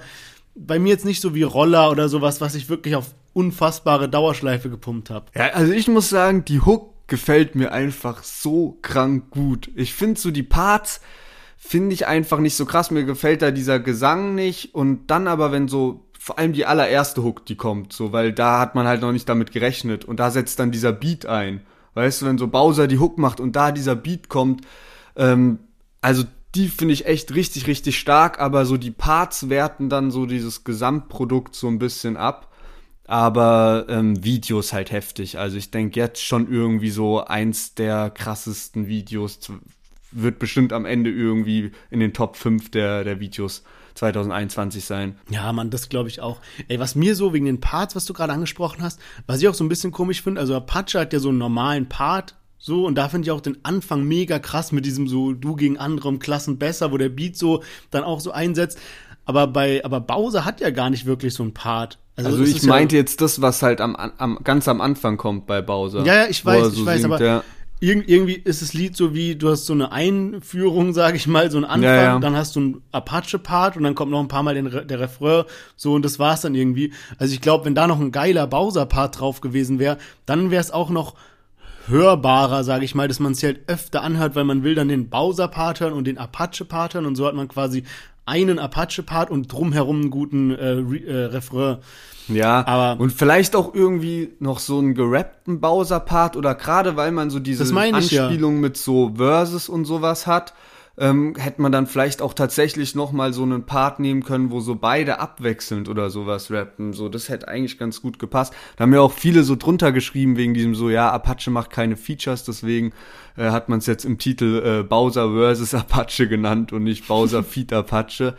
bei mir jetzt nicht so wie Roller oder sowas, was ich wirklich auf unfassbare Dauerschleife gepumpt habe. Ja, also ich muss sagen, die Hook gefällt mir einfach so krank gut. Ich finde so die Parts finde ich einfach nicht so krass. Mir gefällt da dieser Gesang nicht und dann aber wenn so vor allem die allererste Hook, die kommt, so, weil da hat man halt noch nicht damit gerechnet und da setzt dann dieser Beat ein. Weißt du, wenn so Bowser die Hook macht und da dieser Beat kommt, ähm, also die finde ich echt richtig, richtig stark, aber so die Parts werten dann so dieses Gesamtprodukt so ein bisschen ab. Aber ähm, Videos halt heftig. Also ich denke jetzt schon irgendwie so eins der krassesten Videos wird bestimmt am Ende irgendwie in den Top 5 der, der Videos 2021 sein. Ja, Mann, das glaube ich auch. Ey, was mir so wegen den Parts, was du gerade angesprochen hast, was ich auch so ein bisschen komisch finde, also Apache hat ja so einen normalen Part, so, und da finde ich auch den Anfang mega krass mit diesem so du gegen andere um Klassen besser, wo der Beat so dann auch so einsetzt. Aber bei, aber Bowser hat ja gar nicht wirklich so einen Part. Also es ich ist ja- meinte jetzt das, was halt am, am ganz am Anfang kommt bei Bowser. Ja, ja, ich weiß, so ich weiß, singt, aber ja. Irg irgendwie ist das Lied so wie, du hast so eine Einführung, <laughs> sage ich mal, so einen Anfang, Ja, ja. dann hast du einen Apache-Part und dann kommt noch ein paar Mal Re- der Refrain, so und das war's dann irgendwie. Also ich glaube, wenn da noch ein geiler Bowser-Part drauf gewesen wäre, dann wäre es auch noch hörbarer, sage ich mal, dass man es halt öfter anhört, weil man will dann den Bowser-Part hören und den Apache-Part hören und so hat man quasi einen Apache-Part und drumherum einen guten äh, äh, Refrain. Ja, Aber- und vielleicht auch irgendwie noch so einen gerappten Bowser-Part oder gerade weil man so diese ich ja. Anspielung mit so Verses und sowas hat, ähm, hätte man dann vielleicht auch tatsächlich noch mal so einen Part nehmen können, wo so beide abwechselnd oder sowas rappen. So, das hätte eigentlich ganz gut gepasst. Da haben ja auch viele so drunter geschrieben wegen diesem so, ja, Apache macht keine Features, deswegen äh, hat man es jetzt im Titel äh, Bowser versus <laughs> Apache genannt und nicht Bowser <laughs> Feed Apache.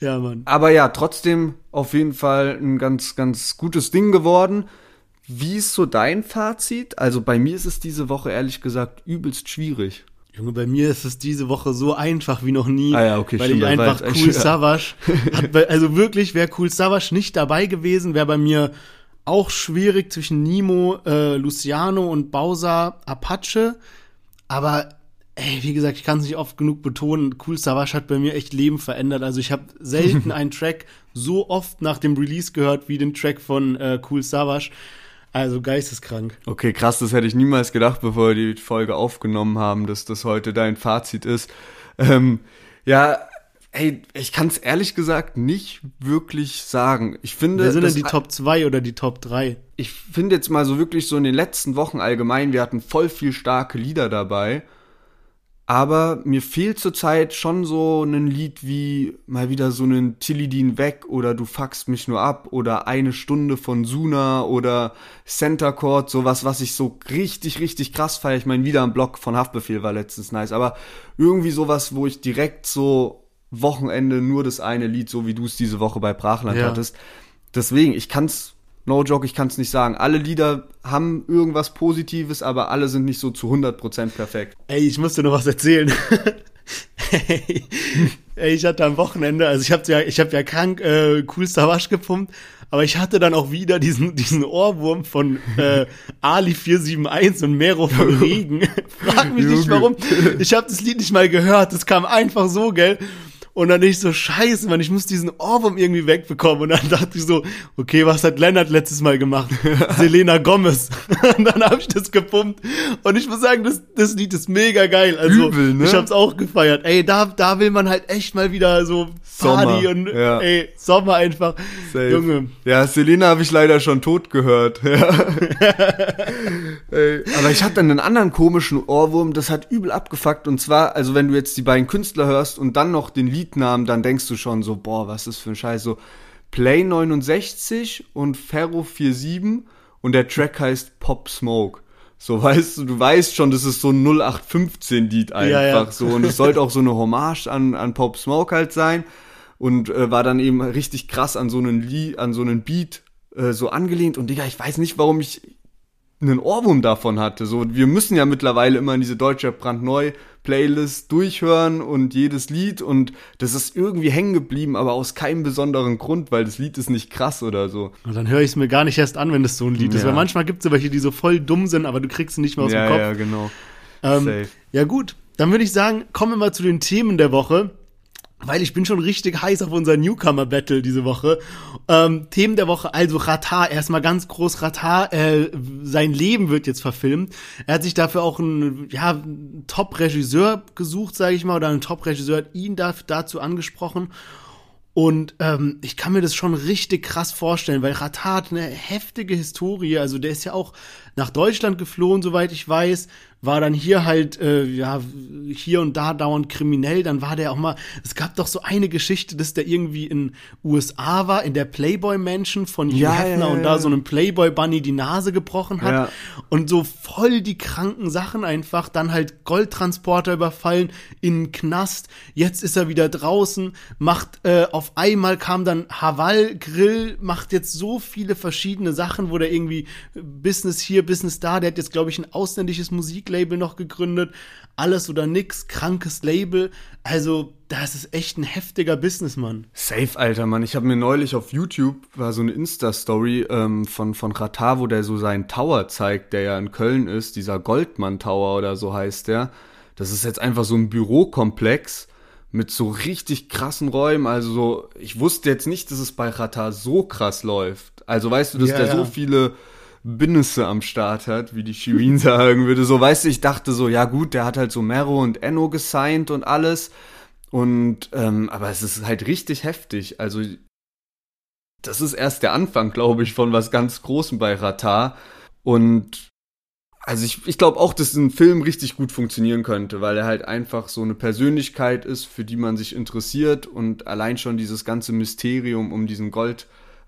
Ja, Mann. Aber ja, trotzdem auf jeden Fall ein ganz, ganz gutes Ding geworden. Wie ist so dein Fazit? Also bei mir ist es diese Woche ehrlich gesagt übelst schwierig. Junge, bei mir ist es diese Woche so einfach wie noch nie. Ah ja, okay, weil stimmt, ich einfach Cool schwer. <laughs> Savage. Hat, also wirklich, wäre Cool Savage nicht dabei gewesen, wäre bei mir auch schwierig zwischen Nemo, äh, Luciano und Bowser Apache. Aber ey, wie gesagt, ich kann es nicht oft genug betonen. Cool Savage hat bei mir echt Leben verändert. Also ich habe selten <laughs> einen Track so oft nach dem Release gehört wie den Track von äh, Cool Savage. Also geisteskrank. Okay, krass, das hätte ich niemals gedacht, bevor wir die Folge aufgenommen haben, dass das heute dein Fazit ist. Ähm, ja, ey, ich kann es ehrlich gesagt nicht wirklich sagen. Ich finde, Wer sind denn die Top 2 oder die Top 3? ich finde jetzt mal so wirklich so in den letzten Wochen allgemein, wir hatten voll viel starke Lieder dabei. Aber mir fehlt zurzeit schon so ein Lied wie mal wieder so einen Tilidin weg oder Du fuckst mich nur ab oder Eine Stunde von Suna oder Center Court, sowas, was ich so richtig, richtig krass feiere. Ich meine, wieder ein Block von Haftbefehl war letztens nice, aber irgendwie sowas, wo ich direkt so Wochenende nur das eine Lied, so wie du es diese Woche bei Brachland Ja. hattest. Deswegen, ich kann's, no joke, ich kann's nicht sagen. Alle Lieder haben irgendwas Positives, aber alle sind nicht so zu 100% perfekt. Ey, ich muss dir noch was erzählen. <laughs> Ey, ey, ich hatte am Wochenende, also ich habe ja, ich habe ja krank äh, cool Savage gepumpt, aber ich hatte dann auch wieder diesen diesen Ohrwurm von äh, Ali 471 und Mero von <laughs> Regen. <laughs> Frag mich nicht warum. Ich habe das Lied nicht mal gehört. Das kam einfach so, gell? Und dann ich so, scheiße, Mann, ich muss diesen Ohrwurm irgendwie wegbekommen. Und dann dachte ich so, okay, was hat Lennart letztes Mal gemacht? <laughs> Selena Gomez. Und dann habe ich das gepumpt. Und ich muss sagen, das, das Lied ist mega geil. Also, Übel, ne? ich hab's auch gefeiert. Ey, da, da will man halt echt mal wieder so Party Sommer, und ja. ey, Sommer einfach. Safe. Junge. Ja, Selena habe ich leider schon tot gehört. <laughs> Ja. Ey, Aber ich hatte einen anderen komischen Ohrwurm, das hat übel abgefuckt. Und zwar, also wenn du jetzt die beiden Künstler hörst und dann noch den Liednamen, dann denkst du schon so, boah, was ist für ein Scheiß. So Play 69 und Ferro 47 und der Track heißt Pop Smoke. So, weißt du, du weißt schon, das ist so ein 0815-Lied einfach Ja, ja. so. Und es sollte auch so eine Hommage an, an Pop Smoke halt sein und äh, war dann eben richtig krass an so einen Lie an so einen Beat äh, so angelehnt und Digga, ich weiß nicht, warum ich einen Ohrwurm davon hatte. So, wir müssen ja mittlerweile immer in diese deutsche brandneu Playlist durchhören und jedes Lied und das ist irgendwie hängen geblieben, aber aus keinem besonderen Grund, weil das Lied ist nicht krass oder so. Und dann höre ich es mir gar nicht erst an, wenn das so ein Lied ist. Ja. Weil manchmal gibt's so welche, die so voll dumm sind, aber du kriegst sie nicht mehr aus ja, dem Kopf. ja, genau. Ähm, ja gut, dann würde ich sagen, kommen wir mal zu den Themen der Woche. Weil ich bin schon richtig heiß auf unser Newcomer-Battle diese Woche. Ähm, Themen der Woche, also Ratar, erstmal ganz groß Ratar, äh, sein Leben wird jetzt verfilmt. Er hat sich dafür auch einen, ja, Top-Regisseur gesucht, sage ich mal, oder ein Top-Regisseur hat ihn da, dazu angesprochen. Und ähm, ich kann mir das schon richtig krass vorstellen, weil Ratar hat eine heftige Historie. Also der ist ja auch nach Deutschland geflohen, soweit ich weiß, war dann hier halt, äh, ja, hier und da dauernd kriminell. Dann war der auch mal, es gab doch so eine Geschichte, dass der irgendwie in USA war, in der Playboy Mansion von Hugh Ja, Hefner ja, und ja. da so einem Playboy Bunny die Nase gebrochen hat. Und so voll die kranken Sachen einfach. Dann halt Goldtransporter überfallen in den Knast. Jetzt ist er wieder draußen. Macht äh, auf einmal kam dann Haval Grill. Macht jetzt so viele verschiedene Sachen, wo der irgendwie Business hier, Business da. Der hat jetzt, glaube ich, ein ausländisches Musiklabel noch gegründet. Alles oder nix. Krankes Label. Also, das ist echt ein heftiger Businessmann. Safe, Alter, Mann. Ich habe mir neulich auf YouTube, war so eine Insta-Story ähm, von, von Ratar, wo der so seinen Tower zeigt, der ja in Köln ist, dieser Goldmann Tower oder so heißt der. Das ist jetzt einfach so ein Bürokomplex mit so richtig krassen Räumen. Also so, ich wusste jetzt nicht, dass es bei Ratar so krass läuft. Also weißt du, dass Ja, der ja. so viele Binnisse am Start hat, wie die Shirin <laughs> sagen würde. So, weißt du, ich dachte so, ja gut, der hat halt so Mero und Enno gesigned und alles. Und, ähm, aber es ist halt richtig heftig. Also, das ist erst der Anfang, glaube ich, von was ganz Großem bei Ratar. Und, also ich, ich glaube auch, dass ein Film richtig gut funktionieren könnte, weil er halt einfach so eine Persönlichkeit ist, für die man sich interessiert und allein schon dieses ganze Mysterium um diesen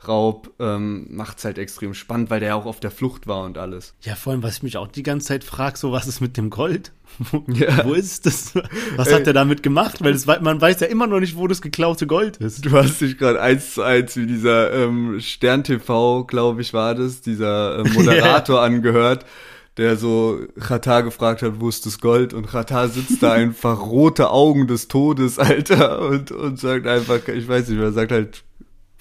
Raub ähm, macht's halt extrem spannend, weil der ja auch auf der Flucht war und alles. Ja, vor allem, was ich mich auch die ganze Zeit frage, so was ist mit dem Gold? <laughs> Wo, Ja. wo ist das? Was hat der damit gemacht? Weil das, man weiß ja immer noch nicht, wo das geklaute Gold ist. Du hast dich gerade eins zu eins wie dieser ähm, Stern TV, glaube ich, war das, dieser <laughs> äh, Moderator angehört, der so Katar gefragt hat, wo ist das Gold? Und Katar sitzt da <laughs> einfach rote Augen des Todes, Alter, und, und sagt einfach, ich weiß nicht, er sagt halt,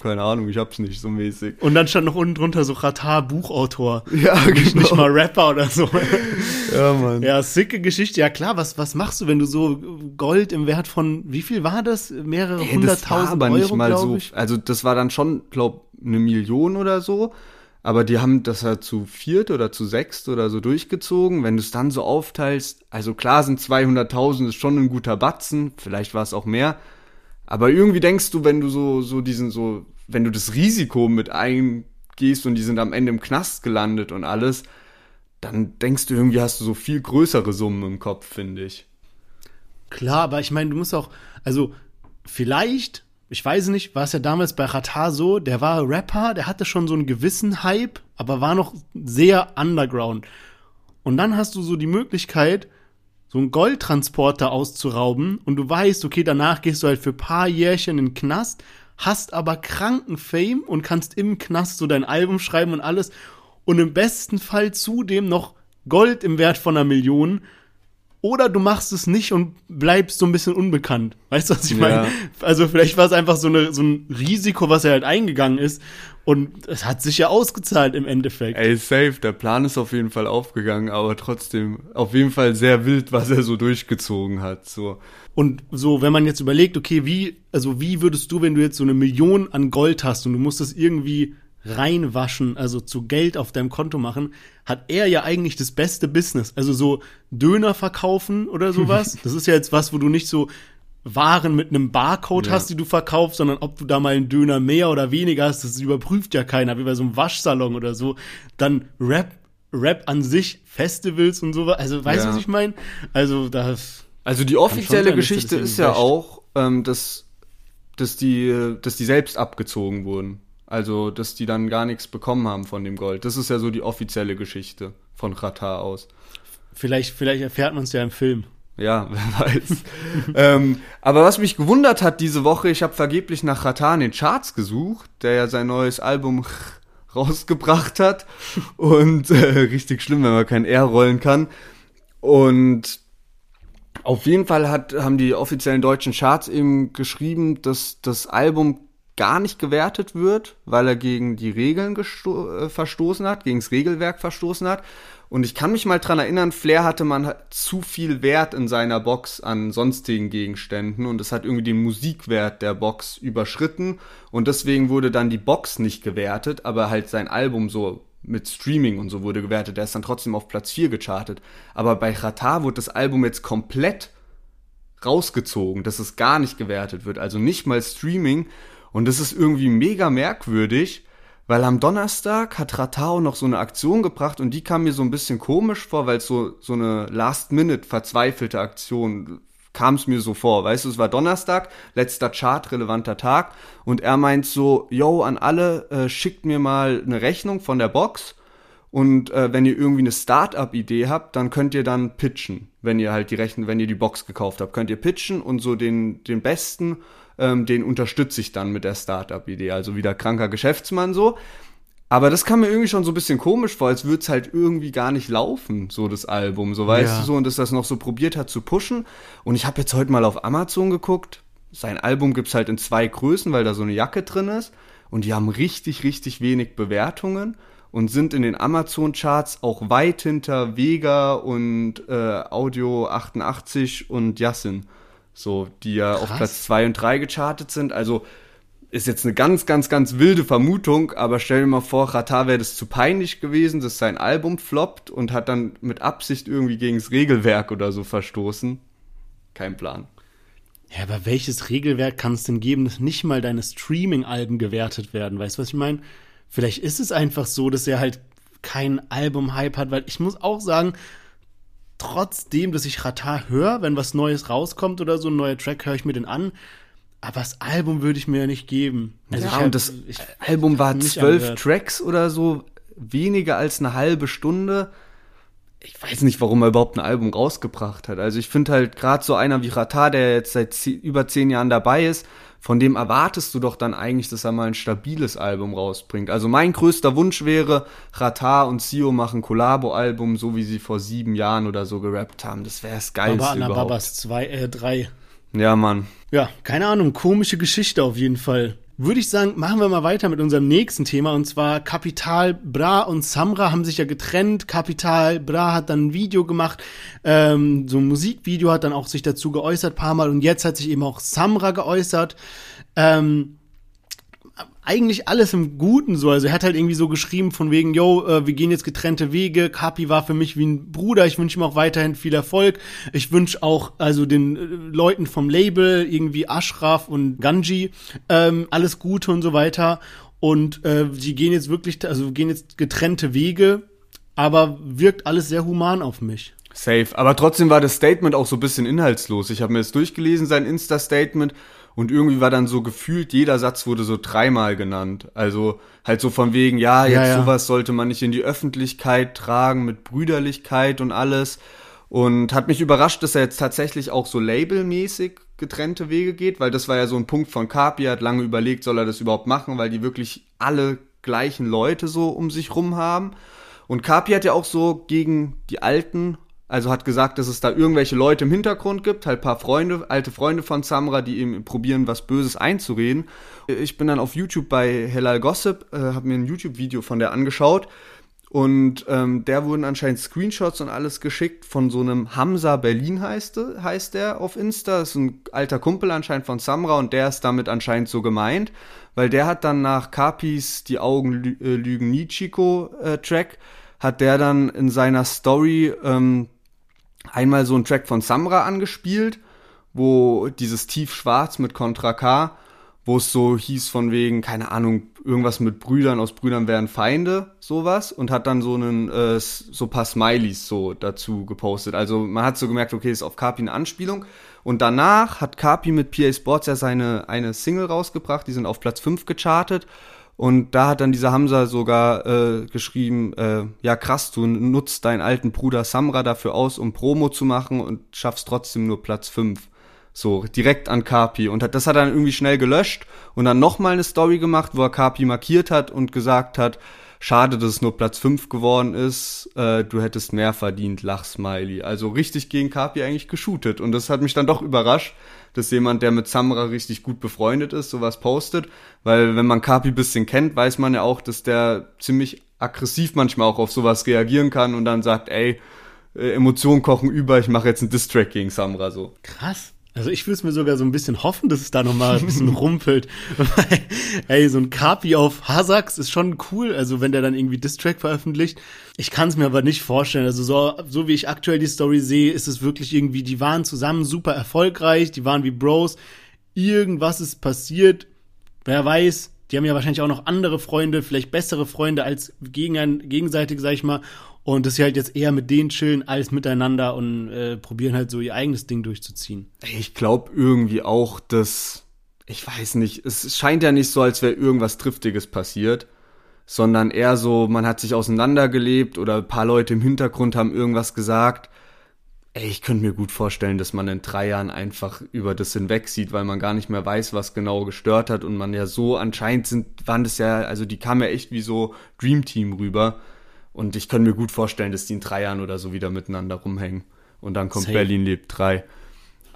keine Ahnung, ich hab's nicht so mäßig. Und dann stand noch unten drunter so Ratar Buchautor. <laughs> Ja, Nicht, genau. nicht mal Rapper oder so. <laughs> Ja, Mann. Ja, sicke Geschichte. Ja klar, was, was machst du, wenn du so Gold im Wert von, wie viel war das? Mehrere Ey, das war hunderttausend aber Euro, nicht mal so, ich. also das war dann schon, glaub, eine Million oder so. Aber die haben das ja zu viert oder zu sechst oder so durchgezogen. Wenn du es dann so aufteilst, also klar sind 200.000 ist schon ein guter Batzen, vielleicht war es auch mehr. Aber irgendwie denkst du, wenn du so, so diesen, so, wenn du das Risiko mit eingehst und die sind am Ende im Knast gelandet und alles, dann denkst du irgendwie, hast du so viel größere Summen im Kopf, finde ich. Klar, aber ich meine, du musst auch, also vielleicht, ich weiß nicht, war es ja damals bei Ratar so, der war Rapper, der hatte schon so einen gewissen Hype, aber war noch sehr underground. Und dann hast du so die Möglichkeit, so einen Goldtransporter auszurauben und du weißt, okay, danach gehst du halt für paar Jährchen in den Knast, hast aber kranken Fame und kannst im Knast so dein Album schreiben und alles und im besten Fall zudem noch Gold im Wert von einer Million oder du machst es nicht und bleibst so ein bisschen unbekannt. Weißt du, was ich Ja. meine? Also vielleicht war es einfach so, eine, so ein Risiko, was er halt eingegangen ist. Und es hat sich ja ausgezahlt im Endeffekt. Ey, safe, der Plan ist auf jeden Fall aufgegangen, aber trotzdem auf jeden Fall sehr wild, was er so durchgezogen hat. So. Und so, wenn man jetzt überlegt, okay, wie, also wie würdest du, wenn du jetzt so eine Million an Gold hast und du musst das irgendwie reinwaschen, also zu Geld auf deinem Konto machen, hat er ja eigentlich das beste Business. Also so Döner verkaufen oder sowas. <laughs> das ist ja jetzt was, wo du nicht so Waren mit einem Barcode Ja. hast, die du verkaufst, sondern ob du da mal einen Döner mehr oder weniger hast, das überprüft ja keiner, wie bei so einem Waschsalon oder so. Dann Rap, Rap an sich, Festivals und sowas. Also, weißt du, Ja. was ich meine? Also, das. Also die offizielle Geschichte ist ja auch, ähm, dass, dass, die, dass die selbst abgezogen wurden. Also, dass die dann gar nichts bekommen haben von dem Gold. Das ist ja so die offizielle Geschichte von Qatar aus. Vielleicht, vielleicht erfährt man es ja im Film. Ja, <laughs> wer weiß. ähm, aber was mich gewundert hat diese Woche, ich habe vergeblich nach Ratan in den Charts gesucht, der ja sein neues Album <laughs> rausgebracht hat. Und äh, richtig schlimm, wenn man kein R rollen kann. Und auf jeden Fall hat, haben die offiziellen deutschen Charts eben geschrieben, dass das Album gar nicht gewertet wird, weil er gegen die Regeln äh, verstoßen hat, gegen das Regelwerk verstoßen hat. Und ich kann mich mal dran erinnern, Flair hatte man zu viel Wert in seiner Box an sonstigen Gegenständen und es hat irgendwie den Musikwert der Box überschritten und deswegen wurde dann die Box nicht gewertet, aber halt sein Album so mit Streaming und so wurde gewertet. Der ist dann trotzdem auf Platz 4 gechartet. Aber bei Qatar wurde das Album jetzt komplett rausgezogen, dass es gar nicht gewertet wird, also nicht mal Streaming. Und das ist irgendwie mega merkwürdig, weil am Donnerstag hat Ratao noch so eine Aktion gebracht und die kam mir so ein bisschen komisch vor, weil so, so eine Last-Minute verzweifelte Aktion kam es mir so vor. Weißt du, es war Donnerstag, letzter Chart-relevanter Tag und er meint so, yo, an alle, äh, schickt mir mal eine Rechnung von der Box und äh, wenn ihr irgendwie eine Start-up-Idee habt, dann könnt ihr dann pitchen, wenn ihr halt die Rechnung, wenn ihr die Box gekauft habt, könnt ihr pitchen und so den den besten, ähm, den unterstütze ich dann mit der Start-up-Idee, also wieder kranker Geschäftsmann so. Aber das kam mir irgendwie schon so ein bisschen komisch vor, als würde es halt irgendwie gar nicht laufen, so das Album, so weißt Ja. du so, und dass das noch so probiert hat zu pushen. Und ich habe jetzt heute mal auf Amazon geguckt. Sein Album gibt's halt in zwei Größen, weil da so eine Jacke drin ist. Und die haben richtig, richtig wenig Bewertungen und sind in den Amazon-Charts auch weit hinter Vega und äh, Audio 88 und Yassin. So, die ja auf Krass. Platz 2 und 3 gechartet sind. Also ist jetzt eine ganz, ganz, ganz wilde Vermutung, aber stell dir mal vor, Qatar wäre das zu peinlich gewesen, dass sein Album floppt und hat dann mit Absicht irgendwie gegen das Regelwerk oder so verstoßen. Kein Plan. Ja, aber welches Regelwerk kann es denn geben, dass nicht mal deine Streaming-Alben gewertet werden? Weißt du, was ich meine? Vielleicht ist es einfach so, dass er halt kein Album-Hype hat, weil ich muss auch sagen, trotzdem, dass ich Ratar höre, wenn was Neues rauskommt oder so ein neuer Track, höre ich mir den an. aber das Album würde ich mir ja nicht geben. Also ja, ich hab- und das ich- Album war zwölf angehört. Tracks oder so, weniger als eine halbe Stunde. Ich weiß nicht, warum er überhaupt ein Album rausgebracht hat. Also ich finde halt gerade so einer wie Rata, der jetzt seit über zehn Jahren dabei ist, von dem erwartest du doch dann eigentlich, dass er mal ein stabiles Album rausbringt. Also mein größter Wunsch wäre, Rata und Sio machen Collabo-Album, so wie sie vor sieben Jahren oder so gerappt haben. Das wäre das Geilste Baba überhaupt. Babas 2, äh, 3. Ja, Mann. Ja, keine Ahnung, komische Geschichte auf jeden Fall. Würde ich sagen, machen wir mal weiter mit unserem nächsten Thema und zwar Kapital Bra und Samra haben sich ja getrennt. Kapital Bra hat dann ein Video gemacht, ähm, so ein Musikvideo hat dann auch sich dazu geäußert paar Mal und jetzt hat sich eben auch Samra geäußert. Ähm, eigentlich alles im Guten so. Also er hat halt irgendwie so geschrieben von wegen, yo, äh, wir gehen jetzt getrennte Wege. Kapi war für mich wie ein Bruder. Ich wünsche ihm auch weiterhin viel Erfolg. Ich wünsche auch also den äh, Leuten vom Label, irgendwie Ashraf und Ganji, ähm, alles Gute und so weiter. Und äh, sie gehen jetzt wirklich, also gehen jetzt getrennte Wege, aber wirkt alles sehr human auf mich. Safe. Aber trotzdem war das Statement auch so ein bisschen inhaltslos. Ich habe mir das durchgelesen, sein Insta-Statement. Und irgendwie war dann so gefühlt, jeder Satz wurde so dreimal genannt. Also halt so von wegen, ja, jetzt Ja, ja. sowas sollte man nicht in die Öffentlichkeit tragen mit Brüderlichkeit und alles. Und hat mich überrascht, dass er jetzt tatsächlich auch so labelmäßig getrennte Wege geht, weil das war ja so ein Punkt von er hat lange überlegt, soll er das überhaupt machen, weil die wirklich alle gleichen Leute so um sich rum haben. Und Kapi hat ja auch so gegen die Alten, also hat gesagt, dass es da irgendwelche Leute im Hintergrund gibt, halt paar Freunde, alte Freunde von Samra, die ihm probieren, was Böses einzureden. Ich bin dann auf YouTube bei Hellal Gossip, äh, habe mir ein YouTube-Video von der angeschaut und ähm, der wurden anscheinend Screenshots und alles geschickt von so einem Hamza Berlin heißt, heißt der auf Insta. Das ist ein alter Kumpel anscheinend von Samra und der ist damit anscheinend so gemeint, weil der hat dann nach Kapis Die Augen äh, lügen nie Chico äh, Track, hat der dann in seiner Story ähm, einmal so einen Track von Samra angespielt, wo dieses Tiefschwarz mit Contra K, wo es so hieß von wegen, keine Ahnung, irgendwas mit Brüdern, aus Brüdern wären Feinde, sowas, und hat dann so einen, äh, so paar Smileys so dazu gepostet. Also man hat so gemerkt, okay, ist auf Kapi eine Anspielung. Und danach hat Kapi mit PA Sports ja seine eine Single rausgebracht, die sind auf Platz 5 gechartet. Und da hat dann dieser Hamza sogar äh, geschrieben, äh, ja krass, du nutzt deinen alten Bruder Samra dafür aus, um Promo zu machen und schaffst trotzdem nur Platz 5. So, direkt an Kapi. Und das hat er dann irgendwie schnell gelöscht und dann nochmal eine Story gemacht, wo er Kapi markiert hat und gesagt hat, schade, dass es nur Platz 5 geworden ist, äh, du hättest mehr verdient, Lachsmiley. Also richtig gegen Kapi eigentlich geshootet. Und das hat mich dann doch überrascht, dass jemand, der mit Samra richtig gut befreundet ist, sowas postet. Weil wenn man Kapi bisschen kennt, weiß man ja auch, dass der ziemlich aggressiv manchmal auch auf sowas reagieren kann und dann sagt, ey, äh, Emotionen kochen über, ich mache jetzt einen Distrack gegen Samra so. Krass. Also ich würde es mir sogar so ein bisschen hoffen, dass es da noch mal ein bisschen <laughs> rumpelt. Weil, ey, so ein Kapi auf Hasax ist schon cool, also wenn der dann irgendwie Distrack veröffentlicht. Ich kann es mir aber nicht vorstellen. Also so, so wie ich aktuell die Story sehe, ist es wirklich irgendwie, die waren zusammen super erfolgreich, die waren wie Bros. Irgendwas ist passiert. Wer weiß, die haben ja wahrscheinlich auch noch andere Freunde, vielleicht bessere Freunde als gegen, gegenseitig, sag ich mal. Und dass sie halt jetzt eher mit denen chillen als miteinander und äh, probieren halt so ihr eigenes Ding durchzuziehen. Ich glaube irgendwie auch, dass, ich weiß nicht, es scheint ja nicht so, als wäre irgendwas Triftiges passiert, sondern eher so, man hat sich auseinandergelebt oder ein paar Leute im Hintergrund haben irgendwas gesagt. Ey, ich könnte mir gut vorstellen, dass man in drei Jahren einfach über das hinweg sieht, weil man gar nicht mehr weiß, was genau gestört hat und man ja so, anscheinend sind, waren das ja, also die kamen ja echt wie so Dream Team rüber. Und ich könnte mir gut vorstellen, dass die in drei Jahren oder so wieder miteinander rumhängen. Und dann kommt Safe. Berlin lebt drei.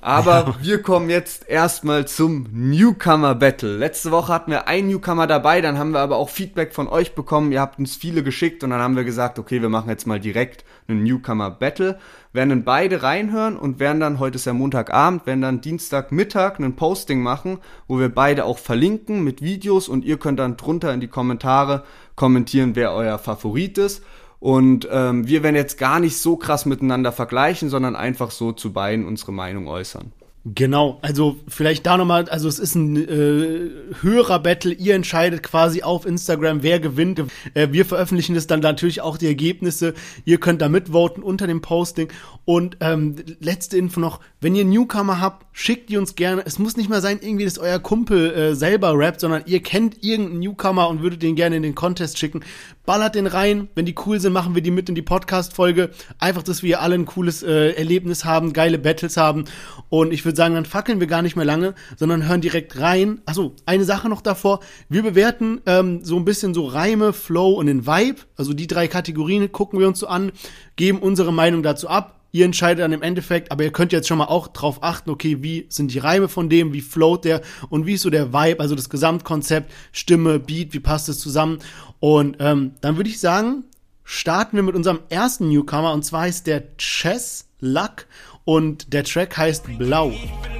Aber wir kommen jetzt erstmal zum Newcomer Battle. Letzte Woche hatten wir einen Newcomer dabei, dann haben wir aber auch Feedback von euch bekommen. Ihr habt uns viele geschickt und dann haben wir gesagt, okay, wir machen jetzt mal direkt einen Newcomer Battle. Werden dann beide reinhören und werden dann, heute ist ja Montagabend, werden dann Dienstagmittag einen Posting machen, wo wir beide auch verlinken mit Videos und ihr könnt dann drunter in die Kommentare kommentieren, wer euer Favorit ist. Und ähm, wir werden jetzt gar nicht so krass miteinander vergleichen, sondern einfach so zu beiden unsere Meinung äußern. Genau, also vielleicht da nochmal, also es ist ein äh, Hörer-Battle, ihr entscheidet quasi auf Instagram, wer gewinnt. Äh, wir veröffentlichen es dann natürlich auch die Ergebnisse. Ihr könnt da mitvoten unter dem Posting. Und ähm, letzte Info noch, wenn ihr Newcomer habt, schickt die uns gerne. Es muss nicht mal sein, irgendwie, dass euer Kumpel äh, selber rappt, sondern ihr kennt irgendeinen Newcomer und würdet den gerne in den Contest schicken. Ballert den rein, wenn die cool sind, machen wir die mit in die Podcast-Folge. Einfach, dass wir alle ein cooles äh, Erlebnis haben, geile Battles haben. Und ich würde sagen, dann fackeln wir gar nicht mehr lange, sondern hören direkt rein. Achso, eine Sache noch davor. Wir bewerten ähm, so ein bisschen so Reime, Flow und den Vibe. Also die drei Kategorien gucken wir uns so an, geben unsere Meinung dazu ab. Ihr entscheidet dann im Endeffekt, aber ihr könnt jetzt schon mal auch drauf achten, okay, wie sind die Reime von dem, wie float der und wie ist so der Vibe, also das Gesamtkonzept, Stimme, Beat, wie passt es zusammen. Und ähm, dann würde ich sagen, starten wir mit unserem ersten Newcomer und zwar heißt der Chess Luck und der Track heißt Blau. Ich bin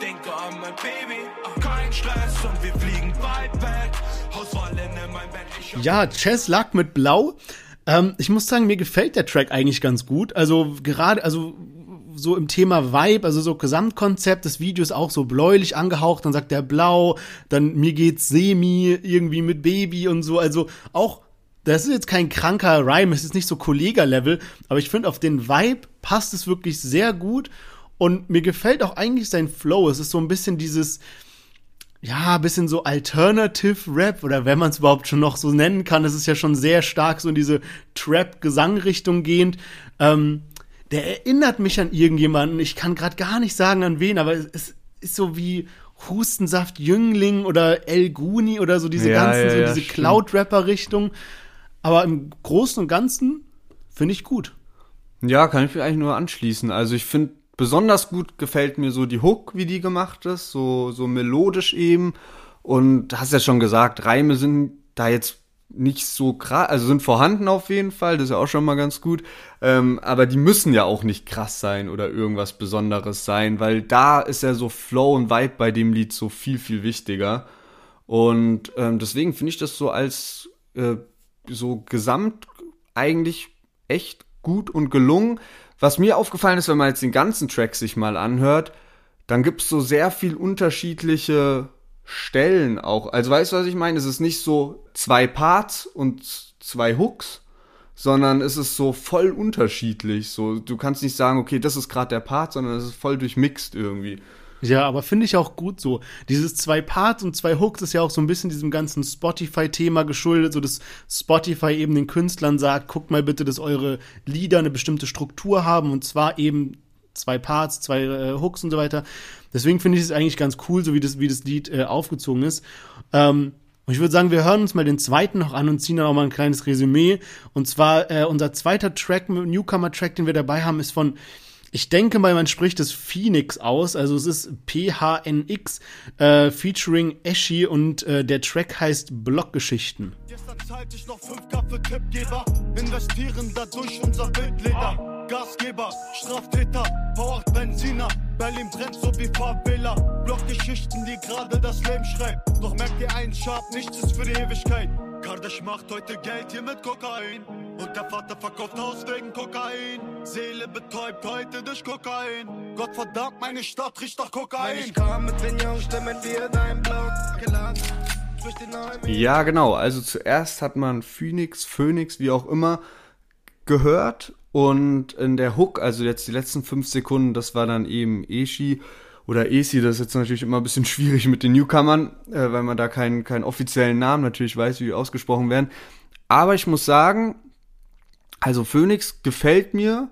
wieder zu blau. 24-7 kann ich niemandem trauen. Gib mir dein Herz, ich bin wieder im Rausch. Ich bin lieber gut drauf, ich bin wieder zu blau. Mit der Gang, wir sind wieder mal am Cornern. Durch die Gegend in Bewegung, so wie Dara. Ich trink Gigi für das Weed und die Evi. Wie geht's semi? Ich denke an mein Baby. Kein Stress und wir fliegen weit weg. Hauswahl in mein Bett. Ja, Chess Luck mit Blau. Ähm, ich muss sagen, mir gefällt der Track eigentlich ganz gut. Also gerade, also so im Thema Vibe, also so Gesamtkonzept des Videos auch so bläulich angehaucht, dann sagt der Blau, dann mir geht's semi irgendwie mit Baby und so, also auch das ist jetzt kein kranker Rhyme, es ist nicht so Kollega-Level, aber ich finde, auf den Vibe passt es wirklich sehr gut und mir gefällt auch eigentlich sein Flow. Es ist so ein bisschen dieses, ja, ein bisschen so Alternative Rap oder wenn man es überhaupt schon noch so nennen kann, es ist ja schon sehr stark so in diese Trap-Gesang-Richtung gehend. Ähm, der erinnert mich an irgendjemanden, ich kann gerade gar nicht sagen an wen, aber es, ist so wie Hustensaft Jüngling oder El Guni oder so diese Ja, ganzen, ja, so ja, diese stimmt. Cloud-Rapper-Richtung. Aber im Großen und Ganzen finde ich gut. Ja, kann ich mich eigentlich nur anschließen. Also ich finde, besonders gut gefällt mir so die Hook, wie die gemacht ist, so, so melodisch eben. Und hast ja schon gesagt, Reime sind da jetzt nicht so krass, also sind vorhanden auf jeden Fall, das ist ja auch schon mal ganz gut. Ähm, aber die müssen ja auch nicht krass sein oder irgendwas Besonderes sein, weil da ist ja so Flow und Vibe bei dem Lied so viel, viel wichtiger. Und ähm, deswegen finde ich das so als äh, so gesamt eigentlich echt gut und gelungen. Was mir aufgefallen ist, wenn man jetzt den ganzen Track sich mal anhört, dann gibt's so sehr viel unterschiedliche Stellen auch. Also weißt du, was ich meine? Es ist nicht so zwei Parts und zwei Hooks, sondern es ist so voll unterschiedlich. So, du kannst nicht sagen, okay, das ist gerade der Part, sondern es ist voll durchmixt irgendwie. Ja, aber finde ich auch gut so. Dieses zwei Parts und zwei Hooks ist ja auch so ein bisschen diesem ganzen Spotify-Thema geschuldet, so dass Spotify eben den Künstlern sagt, guckt mal bitte, dass eure Lieder eine bestimmte Struktur haben und zwar eben zwei Parts, zwei äh, Hooks und so weiter. Deswegen finde ich es eigentlich ganz cool, so wie das, wie das Lied äh, aufgezogen ist. Ähm, und ich würde sagen, wir hören uns mal den zweiten noch an und ziehen dann auch mal ein kleines Resümee. Und zwar äh, unser zweiter Track, Newcomer-Track, den wir dabei haben, ist von ich denke mal, man spricht es Phoenix aus, also es ist PHNX äh, featuring Eshi und äh, der Track heißt Blockgeschichten. Gestern zahlte ich noch 5k für Tippgeber, investieren dadurch unser Wildleder. Gasgeber, Straftäter, Power Benziner, Berlin brennt so wie Favela. Blockgeschichten, die gerade das Leben schreibt. Doch merkt ihr eins, Sharp, nichts ist für die Ewigkeit. Kardash macht heute Geld hier mit Kokain. Und der Vater verkauft Haus wegen Kokain. Seele betäubt heute durch Kokain. Gott verdammt, meine Stadt riecht nach Kokain. Wenn ich kam mit den Jungs, stimmen wir dein die neue Ja, genau. Also zuerst hat man Phoenix, Phoenix, wie auch immer, gehört. Und in der Hook, also jetzt die letzten fünf Sekunden, das war dann eben Eshi oder Esi. Das ist jetzt natürlich immer ein bisschen <laughs> schwierig mit den Newcomern, äh, weil man da keinen, keinen offiziellen Namen natürlich weiß, wie die ausgesprochen werden. Aber ich muss sagen, also Phoenix gefällt mir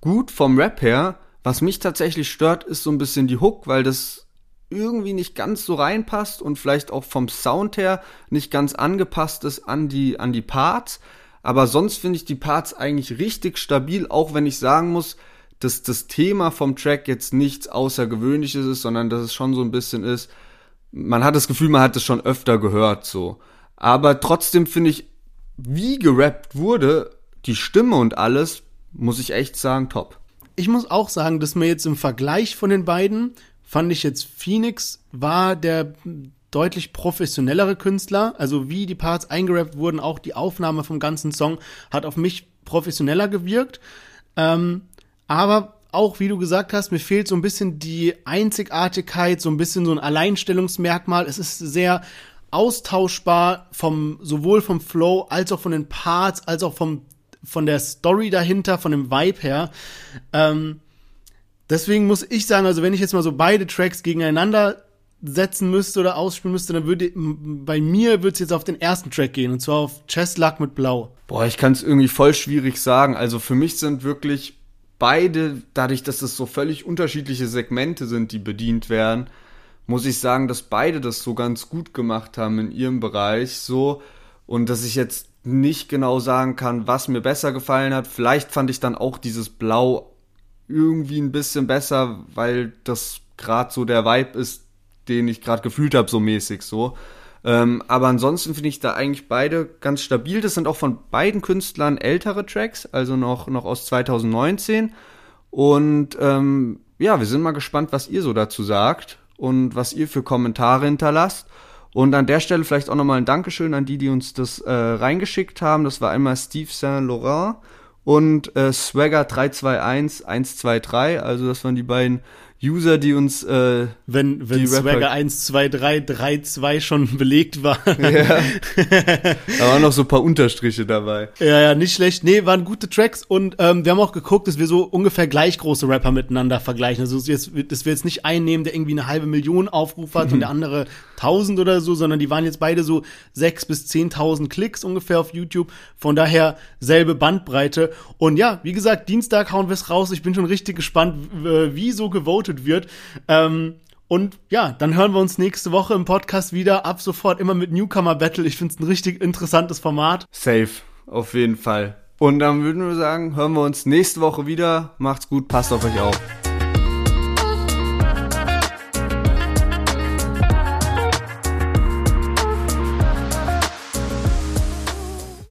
gut vom Rap her. Was mich tatsächlich stört, ist so ein bisschen die Hook, weil das irgendwie nicht ganz so reinpasst und vielleicht auch vom Sound her nicht ganz angepasst ist an die, an die Parts. Aber sonst finde ich die Parts eigentlich richtig stabil, auch wenn ich sagen muss, dass das Thema vom Track jetzt nichts Außergewöhnliches ist, sondern dass es schon so ein bisschen ist, man hat das Gefühl, man hat es schon öfter gehört, so. Aber trotzdem finde ich, wie gerappt wurde, die Stimme und alles, muss ich echt sagen, top. Ich muss auch sagen, dass mir jetzt im Vergleich von den beiden fand ich jetzt Phoenix war der deutlich professionellere Künstler. Also wie die Parts eingerappt wurden, auch die Aufnahme vom ganzen Song hat auf mich professioneller gewirkt. Ähm, aber auch, wie du gesagt hast, mir fehlt so ein bisschen die Einzigartigkeit, so ein bisschen so ein Alleinstellungsmerkmal. Es ist sehr austauschbar vom, sowohl vom Flow als auch von den Parts, als auch vom, von der Story dahinter, von dem Vibe her. Ähm, deswegen muss ich sagen, also wenn ich jetzt mal so beide Tracks gegeneinander setzen müsste oder ausspielen müsste, dann würde bei mir würde es jetzt auf den ersten Track gehen und zwar auf Chest Luck mit Blau. Boah, ich kann es irgendwie voll schwierig sagen. Also für mich sind wirklich beide, dadurch, dass es so völlig unterschiedliche Segmente sind, die bedient werden, muss ich sagen, dass beide das so ganz gut gemacht haben in ihrem Bereich so und dass ich jetzt nicht genau sagen kann, was mir besser gefallen hat. Vielleicht fand ich dann auch dieses Blau irgendwie ein bisschen besser, weil das gerade so der Vibe ist, den ich gerade gefühlt habe, so mäßig so. Ähm, aber ansonsten finde ich da eigentlich beide ganz stabil. Das sind auch von beiden Künstlern ältere Tracks, also noch, noch aus 2019. Und ähm, ja, wir sind mal gespannt, was ihr so dazu sagt und was ihr für Kommentare hinterlasst. Und an der Stelle vielleicht auch nochmal ein Dankeschön an die, die uns das äh, reingeschickt haben. Das war einmal Steve Saint Laurent und äh, Swagger 321 123. Also das waren die beiden User, die uns äh, wenn wenn die Swagger 1 2 3 3 2 schon <laughs> belegt war. Ja. <laughs> da waren noch so ein paar Unterstriche dabei. Ja, ja, nicht schlecht. Nee, waren gute Tracks und ähm, wir haben auch geguckt, dass wir so ungefähr gleich große Rapper miteinander vergleichen. Also jetzt, dass wir jetzt nicht einen nehmen, der irgendwie eine halbe Million Aufrufe hat und <laughs> der andere tausend oder so, sondern die waren jetzt beide so sechs bis zehntausend Klicks ungefähr auf YouTube. Von daher selbe Bandbreite. Und ja, wie gesagt, Dienstag hauen wir es raus. Ich bin schon richtig gespannt, wie so gewotet wird. Ähm, und ja, dann hören wir uns nächste Woche im Podcast wieder. Ab sofort immer mit Newcomer Battle. Ich finde es ein richtig interessantes Format. Safe, auf jeden Fall. Und dann würden wir sagen, hören wir uns nächste Woche wieder. Macht's gut, passt auf euch auf.